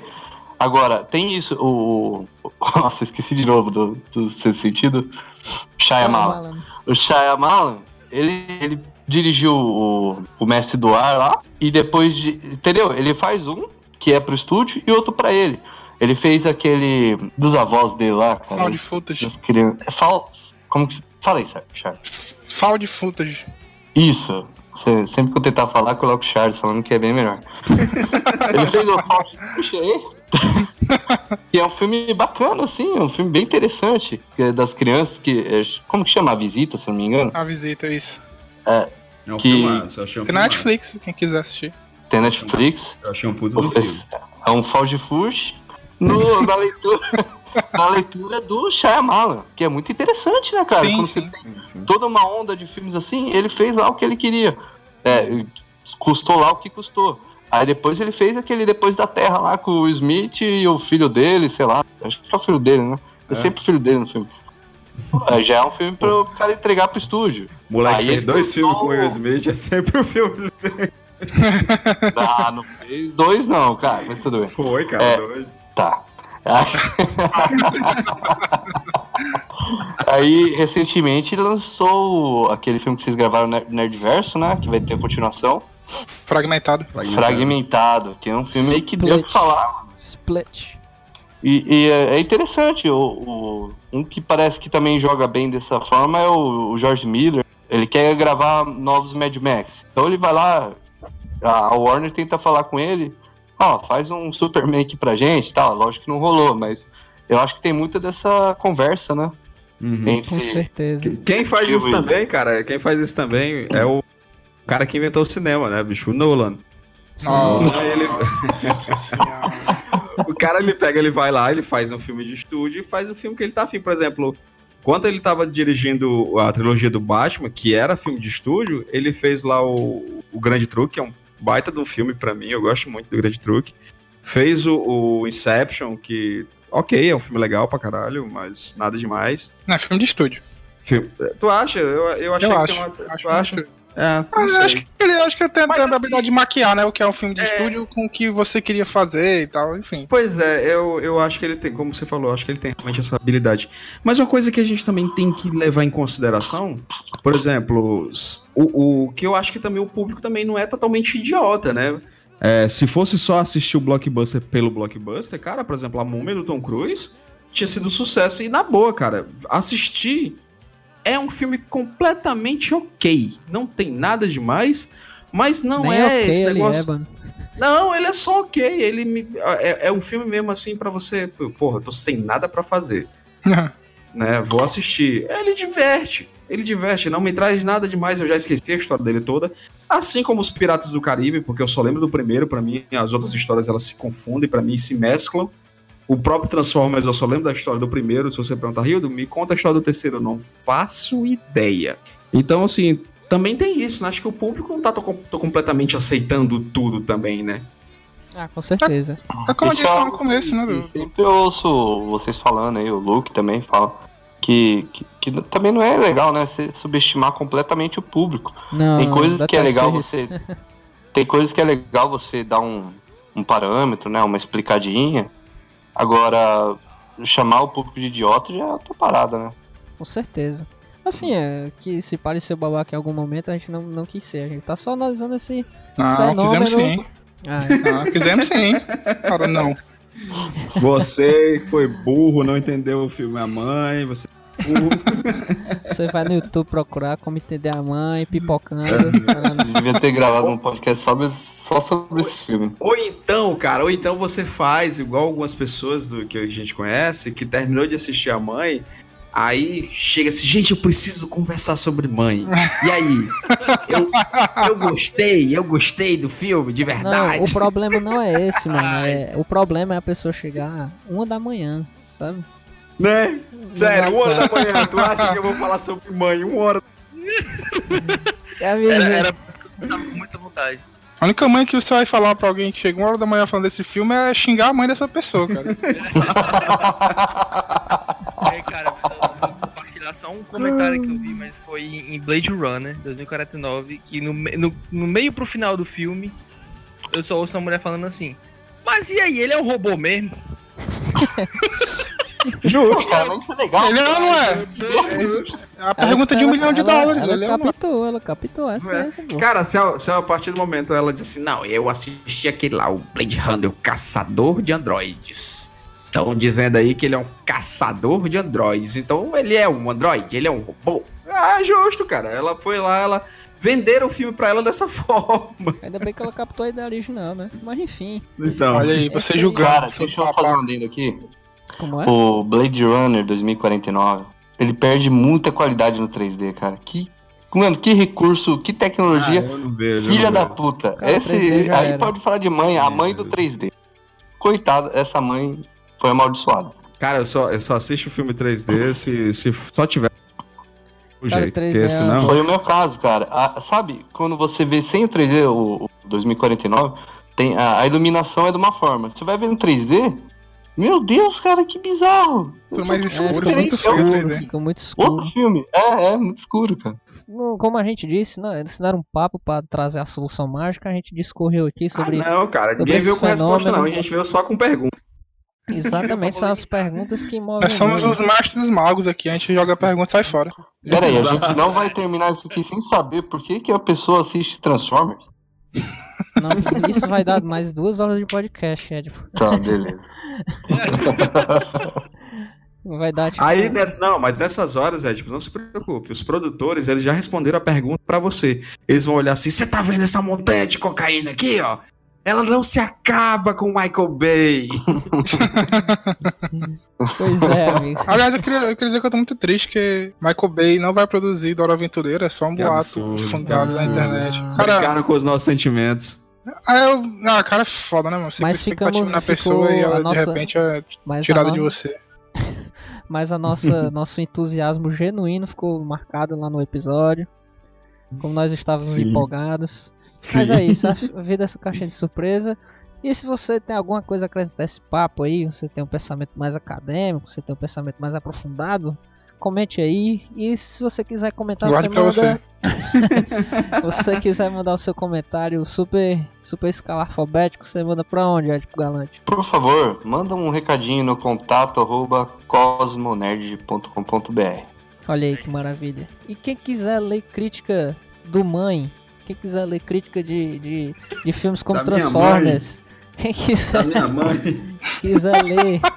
Agora, tem isso, o. o- [LAUGHS] Nossa, esqueci de novo do, do seu sentido. Shyamalan. O Shyamalan, ele, ele dirigiu o, o Mestre do Ar lá, e depois de. Entendeu? Ele faz um, que é pro estúdio, e outro pra ele. Ele fez aquele dos avós dele lá, cara. Found footage. Das crianças. Fal... Como que. Fala aí, Charles. Found footage. Isso. Se- Sempre que eu tentar falar, coloco o Charles falando que é bem melhor. [LAUGHS] Ele fez o Found Footage aí. [LAUGHS] que é um filme bacana, assim, é um filme bem interessante. que é das crianças que. é, Como que chama? A visita, se eu não me engano? A visita, isso. É. É um que filmaço, eu achei um Tem filmaço. Netflix, quem quiser assistir. tem Netflix. Eu achei um puta do filme. É um Found Footage no, na leitura. [LAUGHS] Na leitura do Shyamalan, que é muito interessante, né, cara? Sim, Quando sim. você tem toda uma onda de filmes assim, ele fez lá o que ele queria. É, custou lá o que custou. Aí depois ele fez aquele Depois da Terra lá com o Smith e o filho dele, sei lá. Acho que é o filho dele, né? É, É. sempre o filho dele no filme. [LAUGHS] Já é um filme para o cara entregar pro estúdio. Moleque Aí fez dois filmes com o Will Smith, é sempre o filme. [LAUGHS] Ah, não fez dois não, cara, mas tudo bem. Foi, cara, É, dois. Tá. Aí, [LAUGHS] recentemente, lançou aquele filme que vocês gravaram no Nerdverso, né? Que vai ter a continuação. Fragmentado. Fragmentado, que é um filme aí que deu pra falar. Split. E, e é é interessante, o, o- um que parece que também joga bem dessa forma é o, o George Miller. Ele quer gravar novos Mad Max. Então ele vai lá, a, Warner tenta falar com ele, ó, faz um Superman aqui pra gente, tá? Lógico que não rolou, mas eu acho que tem muita dessa conversa, né? Entre- Com certeza. Quem faz isso também, cara, quem faz isso também é o cara que inventou o cinema, né, bicho? O Nolan. Nossa. Nolan, ele... [LAUGHS] o cara, ele pega, ele vai lá, ele faz um filme de estúdio e faz o filme que ele tá afim. Por exemplo, quando ele tava dirigindo a trilogia do Batman, que era filme de estúdio, ele fez lá o, o Grande Truque, que é um baita de um filme pra mim, eu gosto muito do Grande Truque. Fez o, o Inception, que, ok, é um filme legal pra caralho, mas nada demais. Não, é filme de estúdio. Filme- Tu acha? Eu, eu achei Eu que acho. tem uma. Acho tu acha? É, Ah, não eu sei. acho que ele acho que tem Mas, a assim, habilidade de maquiar, né? O que é um filme de estúdio com o que você queria fazer e tal, enfim. Pois é, eu, eu acho que ele tem, como você falou, eu acho que ele tem realmente essa habilidade. Mas uma coisa que a gente também tem que levar em consideração, por exemplo, o, o que eu acho que também o público também não é totalmente idiota, né? É, se fosse só assistir o blockbuster pelo blockbuster, cara, por exemplo, a múmia do Tom Cruise tinha sido um sucesso. E na boa, cara, assistir é um filme completamente ok. Não tem nada demais, mas não Nem é ok esse ele negócio. é. Não, ele é só ok. Ele me- é, é um filme mesmo assim pra você. Porra, eu tô sem nada pra fazer. [LAUGHS] né? Vou assistir. Ele diverte. Ele diverte. Não me traz nada demais. Eu já esqueci a história dele toda. Assim como os Piratas do Caribe, porque eu só lembro do primeiro. Pra mim, as outras histórias elas se confundem. Pra mim, se mesclam. O próprio Transformers, eu só lembro da história do primeiro. Se você perguntar, Rildo, me conta a história do terceiro. Eu não faço ideia. Então, assim, também tem isso. Né? Acho que o público não tá tô, tô completamente aceitando tudo também, né? Ah, com certeza. É como eu disse é lá no começo, né? que do- Sempre eu ouço vocês falando aí, o Luke também fala. Que, que, que também não é legal, né? Você subestimar completamente o público. Não, tem coisas que é legal isso. você. [LAUGHS] Tem coisas que é legal você dar um, um parâmetro, né? Uma explicadinha. Agora, chamar o público de idiota já é outra parada, né? Com certeza. Assim, é que se pareceu babaca em algum momento, a gente não, não quis ser. A gente tá só analisando esse Não, fenômeno. quisemos sim. Ah, Não, quisemos sim. Cara, não. Você foi burro, não entendeu o filme A Mãe, você. [LAUGHS] você vai no YouTube procurar como entender a mãe, pipocando. Devia ter gravado um podcast sobre, só sobre esse filme. Ou então, cara, ou então você faz igual algumas pessoas do que a gente conhece, que terminou de assistir a mãe, aí chega assim, gente, eu preciso conversar sobre mãe. E aí? Eu, eu gostei, eu gostei do filme, de Não, verdade. o problema não é esse, mano. [LAUGHS] É, o problema é a pessoa chegar uma da manhã, sabe? Né? Sério, uma hora da manhã, tu acha que eu vou falar sobre mãe? Uma hora. É mesmo. Era, era tava com muita vontade. A única mãe que você vai falar pra alguém que chega uma hora da manhã falando desse filme é xingar a mãe dessa pessoa, cara. [LAUGHS] É, cara, vou compartilhar só um comentário que eu vi, mas foi em Blade Runner 2049, que no, no, no meio pro final do filme, eu só ouço uma mulher falando assim, mas e aí, ele é um robô mesmo? [LAUGHS] Justo. cara, mas isso é legal. Ele não, não é. É a pergunta de um milhão de ela- dólares. Ela é captou, ela captou essa, É. essa. Cara, se a, se a partir do momento ela diz assim, não, eu assisti aquele lá, o Blade Runner, o caçador de androides. Estão dizendo aí que ele é um caçador de androides. Então ele é um androide, ele é um robô. Ah, justo, cara. Ela foi lá, ela venderam o filme pra ela dessa [LAUGHS] forma. Ainda bem que ela captou a ideia original, né? Mas enfim, Então, Olha aí, você. Cara, seu deixa eu papá. fazer um aqui. Como é? O Blade Runner 2049, ele perde muita qualidade no 3D, cara. Que, mano, que recurso, que ah, tecnologia não vejo. filha não da vejo. puta. Cara, Esse, 3D já aí era. pode falar de mãe, a mãe do 3D. Coitada, essa mãe foi amaldiçoada. Cara, eu só, eu só assisto o filme 3D se, se só tiver o Cara, jeito. 3D Porque é- senão... Foi o meu caso, cara. A- sabe, quando você vê sem o 3D, o, o 2049, tem, a, a iluminação é de uma forma. Você vai ver no 3D, meu Deus, cara, que bizarro. Tudo mais É, escuro, fica muito feio. escuro, 3D. fica muito escuro. Outro filme. É, é, muito escuro, cara. Como a gente disse, não, eles deram um papo pra trazer a solução mágica, a gente discorreu aqui Ah, sobre não, cara, ninguém veio com resposta, não. A fenômeno. gente veio só com pergunta. exatamente são as perguntas que movem. Nós somos os mastros magos aqui, a gente joga a pergunta e sai fora. Pera aí, a gente não vai terminar isso aqui sem saber por que, que a pessoa assiste Transformers. [LAUGHS] Não, [LAUGHS] isso vai dar mais duas horas de podcast, Ed. Tá, beleza. [LAUGHS] Vai dar tipo. Aí, nessa, não, mas nessas horas, Ed, não se preocupe. Os produtores, eles já responderam a pergunta pra você. Eles vão olhar assim: você tá vendo essa montanha de cocaína aqui, ó? Ela não se acaba com o Michael Bay. [LAUGHS] Pois é, amigo. Aliás, eu queria, eu queria dizer que eu tô muito triste que Michael Bay não vai produzir Dora Aventureira, é só um Que boato absurdo, fundado na internet. Cara, Brincaram com os nossos sentimentos. Ah, eu, ah, cara, é foda, né, mano? Você Mas ficamos- na pessoa e ela de nossa- repente é Mas tirada de você. [LAUGHS] Mas a nossa [LAUGHS] nosso entusiasmo genuíno ficou marcado lá no episódio. Como nós estávamos Sim. empolgados. Mas Sim. é isso, a [LAUGHS] vida essa caixinha de surpresa. E se você tem alguma coisa a acrescentar esse papo aí, você tem um pensamento mais acadêmico, você tem um pensamento mais aprofundado, comente aí. E se você quiser comentar, Guarde você pra manda. você. Se você quiser mandar o seu comentário super, super escalar alfabético, você manda pra onde, Ed pro Galante? Por favor, manda um recadinho no contato arroba cosmonerd.com.br. Olha aí que maravilha. E quem quiser ler crítica do Mãe, quem quiser ler crítica de, de, de filmes como Da minha Transformers, quem quiser, Da minha mãe. [LAUGHS] quiser ler [LAUGHS]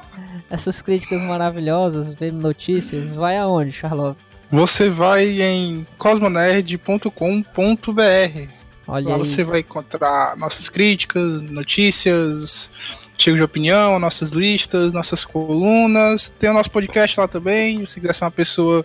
essas críticas maravilhosas, ver notícias, vai aonde, Charlotte? Você vai em cosmonerd.com.br. Olha Lá aí. você vai encontrar nossas críticas, notícias, artigos de opinião, nossas listas, nossas colunas. Tem o nosso podcast lá também. Se quiser ser uma pessoa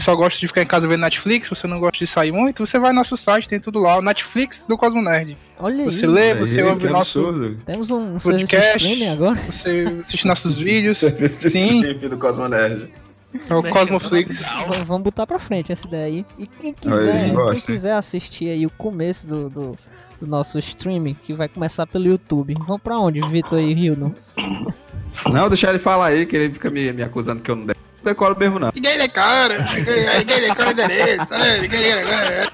só gosta de ficar em casa vendo Netflix, você não gosta de sair muito, você vai no nosso site, tem tudo lá. O Netflix do Cosmonerd. Olha Você aí. lê, Aí, você ouve que nosso absurdo. Temos um, podcast. streaming agora. Você assiste nossos [LAUGHS] vídeos. Serviço Sim. do Cosmonerd. É o Cosmoflix. Vamos botar pra frente essa ideia aí. E quem Aí, quiser, quem gosta, hein? quiser assistir aí o começo do, do, do nosso streaming, que vai começar pelo YouTube. Vamos pra onde, Vitor e Hildon? Não, deixa ele falar aí, que ele fica me, me acusando que eu não de- não decoro mesmo, não. Ninguém é cara, ninguém é cara direito, ninguém cara.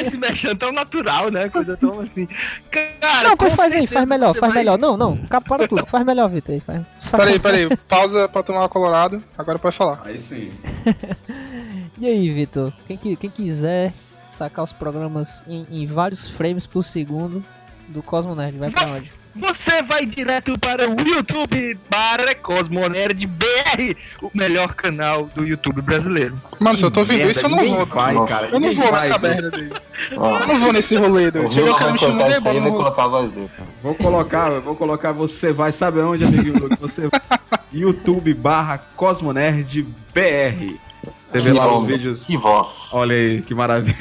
Esse mexão tão natural, né? Coisa tão assim. Cara, não, com faz, faz aí, faz melhor, faz vai- melhor. Não, não, para tudo, faz melhor, Vitor aí. Faz. Peraí, peraí, pausa pra tomar uma colorado, agora pode falar. Aí sim. [LAUGHS] E aí, Vitor? Quem, quem quiser sacar os programas em, em vários frames por segundo do Cosmo Nerd, vai pra onde? Você vai direto para o YouTube para Cosmonerd BR, o melhor canal do YouTube brasileiro. Mano, se eu tô ouvindo Merda, isso, eu não vou. vai, cara. Eu não vou vai, nessa merda dele. Eu não vou nesse rolê, o doido. Eu vai quero me chamar de e bola. colocar a voz dele. Vou colocar, eu vou colocar você vai, sabe aonde, amiguinho? Você [LAUGHS] YouTube barra Cosmonerd BR. Você vê Que lá os vídeos. Que voz. Olha aí, que maravilha.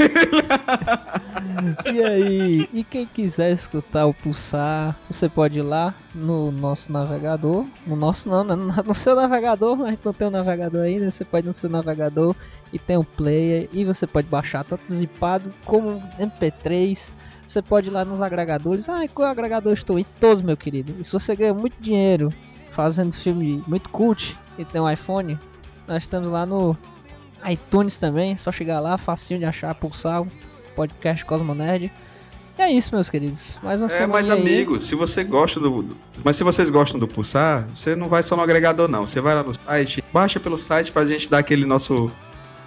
E aí, e quem quiser escutar o Pulsar, você pode ir lá no nosso navegador. No nosso não, né? [LAUGHS] no seu navegador, a gente não tem um navegador ainda, você pode ir no seu navegador e tem um player e você pode baixar tanto zipado como MP3. Você pode ir lá nos agregadores. Ah, qual agregador eu estou? Em todos, meu querido. E se você ganha muito dinheiro fazendo filme muito cult e tem um iPhone, nós estamos lá no iTunes também. Só chegar lá, facinho de achar, pulsar, podcast Cosmonerd. E é isso, meus queridos. Mais uma É, mas amigos, se você gosta do, do- Mas se vocês gostam do Pulsar, você não vai só no agregador, não. Você vai lá no site, baixa pelo site pra gente dar aquele nosso.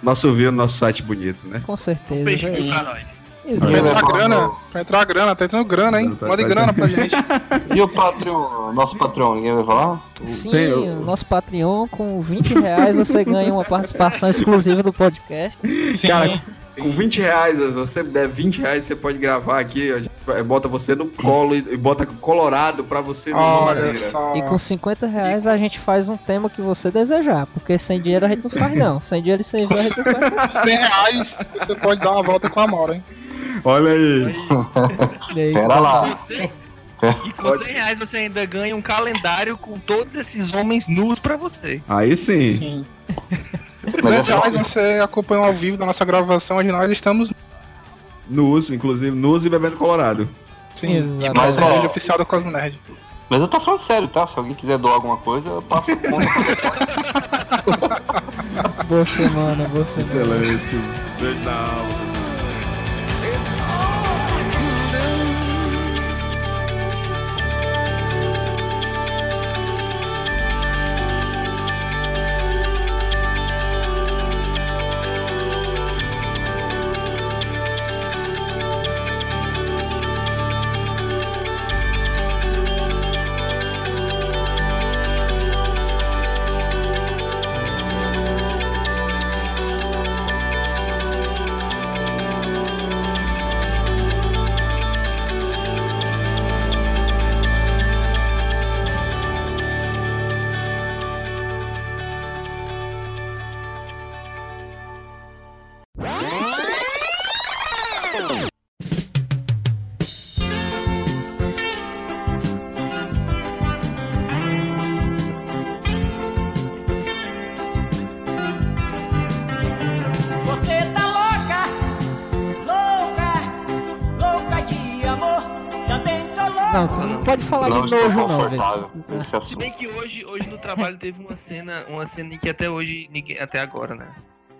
Nosso view no nosso site bonito, né? Com certeza. Peixe é fio isso. pra nós. Pra entrar grana, pra entrar grana, tá entrando grana, hein? Manda tá- grana pra gente. [LAUGHS] E o Patreon, nosso Patreon, ninguém vai falar? Sim, Tem o- o nosso Patreon, com 20 reais você ganha uma participação exclusiva do podcast. Sim. Cara, com 20 reais, você der 20 reais, você pode gravar aqui, a gente bota você no colo e, bota colorado pra você não Olha madeira. só. E com 50 reais a gente faz um tema que você desejar. Porque sem dinheiro a gente não faz, não. Sem dinheiro e sem ver a gente não faz. 100 reais, você pode dar uma volta com a Maura, hein? Olha aí. Aí, Pera lá. E com 100 reais você ainda ganha um calendário com todos esses homens nus pra você. Aí sim. Sim. Por 200 reais você acompanha ao vivo da nossa gravação, onde nós estamos. Nus, inclusive, nus e bebendo colorado. Sim, Exato. Mas, cerveja ó, oficial do Cosmo Nerd. Mas eu tô falando sério, tá? Se alguém quiser doar alguma coisa, eu passo a conta. [LAUGHS] Boa semana, boa semana. Excelente. Beijo na alma. Estou nojo, não, velho. com Se bem que hoje, hoje no trabalho teve uma cena, uma cena em que até hoje, ninguém, até agora, né?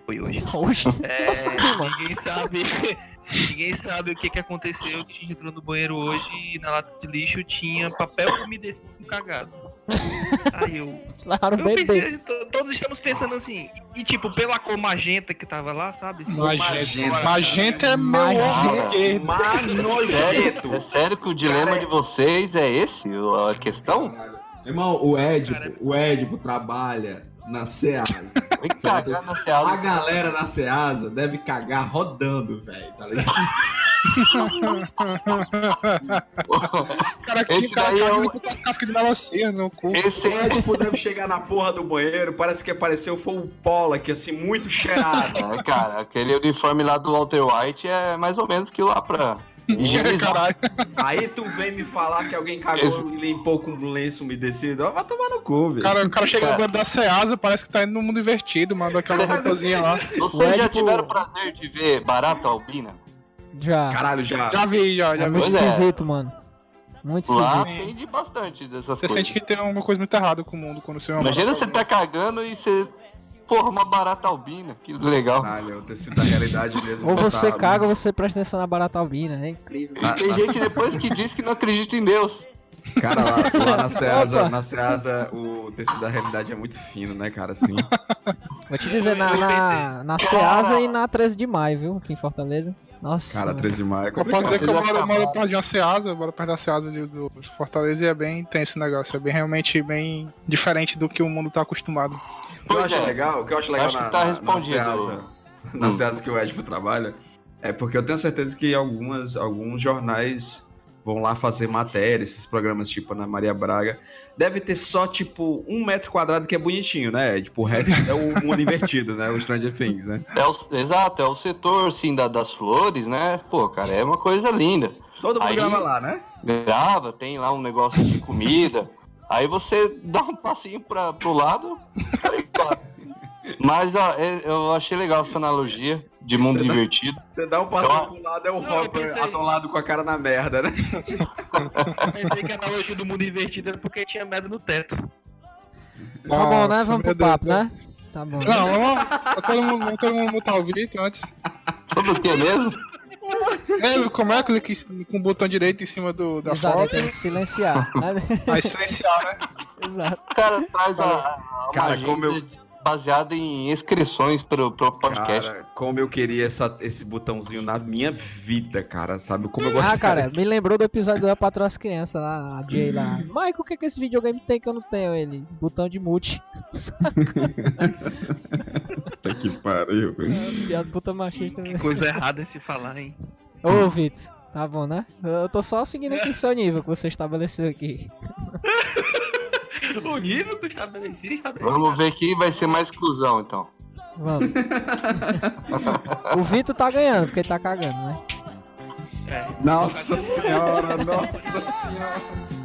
Foi hoje. [LAUGHS] Oxe, É, ninguém sabe. Ninguém sabe o que, que aconteceu que a gente entrou no banheiro hoje e na lata de lixo tinha papel umedecido cagado. Aí eu. Claro, Eu pensei, to- todos estamos pensando assim, e tipo, pela cor magenta que tava lá, sabe? Magenta. Magenta é meu ovo esquerdo. Manojento. É sério que o dilema de vocês é esse? A questão? Irmão, o Edipo, o Edipo trabalha na Ceasa. Cagar na A galera na Ceasa deve cagar rodando, velho, tá ligado? [LAUGHS] Cara, Esse o cara daí é caga um- com uma casca de melancia no cu. Esse, O Edipo deve chegar na porra do banheiro, parece que apareceu foi o Pollock, assim, muito cheirado. é, cara, aquele uniforme lá do Walter White é mais ou menos que lá pra. Caralho. Aí tu vem me falar que alguém cagou Esse- e limpou com um lenço umedecido. Ó, Vai tomar no cu, velho. Cara, o cara chega no Cara. banco da Ceasa, parece que tá indo no mundo invertido, mandou aquela [LAUGHS] roupazinha lá. Vocês já tiveram o prazer de ver barata albina? Já. Caralho, já. Já vi, já, já É vi. muito é. esquisito, mano. Muito Lá esquisito. tem bastante dessas Você coisas. sente que tem alguma coisa muito errada com o mundo quando você vê uma Imagina você tá cagando e você. Porra, uma barata albina. Que legal. Caralho, é o tecido da realidade mesmo. Ou você caga ou você presta atenção na barata albina, é incrível. E tem gente depois que diz que não acredita em Deus. Cara, lá, lá na [LAUGHS] Ceasa, na Ceasa, o tecido da realidade é muito fino, né, cara? Assim. Vou te dizer, na, na, na Ceasa e na 13 de maio, viu? Aqui em Fortaleza. Nossa. Cara, 13 de maio é Eu posso dizer que eu moro, moro perto de uma Ceasa, eu moro perto da Ceasa de, do Fortaleza e é bem tenso o negócio. É bem realmente bem diferente do que o mundo tá acostumado. O que eu acho é. legal, o que eu acho legal Acho que na, tá na- respondido. na Ceasa, na Hum. Ceasa que o Edipo trabalha, é porque eu tenho certeza que algumas, alguns jornais vão lá fazer matéria, esses programas tipo na Maria Braga, deve ter só tipo um metro quadrado que é bonitinho, né? Tipo, o resto é o mundo invertido, né? O Stranger Things, né? É o, exato, é o setor assim, da- das flores, né? Pô, cara, é uma coisa linda. Todo mundo Aí- grava lá, né? Grava, tem lá um negócio de comida. Aí você dá um passinho pra, pro lado. Mas ó, é- eu achei legal essa analogia de mundo Você dá- divertido. Você dá um passinho Eu- pro lado, é o Não, eu Hopper pensei- atolado com a cara na merda, né? Pensei que a analogia do mundo invertido era porque tinha merda no teto. Tá bom, né? Vamos pro Deus papo, do céu. né? Tá bom. Não, vamos, todo mundo, todo mundo botar o vídeo antes. Sobre o que mesmo? É, como é que clique com o botão direito em cima do, da Exato, foto? tem que silenciar. né? Aí silenciar, né? [LAUGHS] Exato. O cara traz a, a Cara, como agenda baseada em inscrições pro, pro podcast. Cara, como eu queria essa- esse botãozinho na minha vida, cara, sabe? Como eu gosto Ah, cara, me lembrou do episódio do Eu Patrão as Crianças lá, a Jay lá. Michael, o que, que esse videogame tem que eu não tenho? Ele, botão de mute. [LAUGHS] Puta que pariu. Piada puta machista. Que coisa errada em se falar, hein? Ô, Vitor, tá bom, né? Eu tô só seguindo aqui o seu nível que você estabeleceu aqui. [LAUGHS] O nível que estabelecido estabelecido. Vamos ver quem vai ser mais exclusão, então. Vamos. [LAUGHS] o Vitor tá ganhando, porque ele tá cagando, né? É. Nossa senhora, nossa senhora.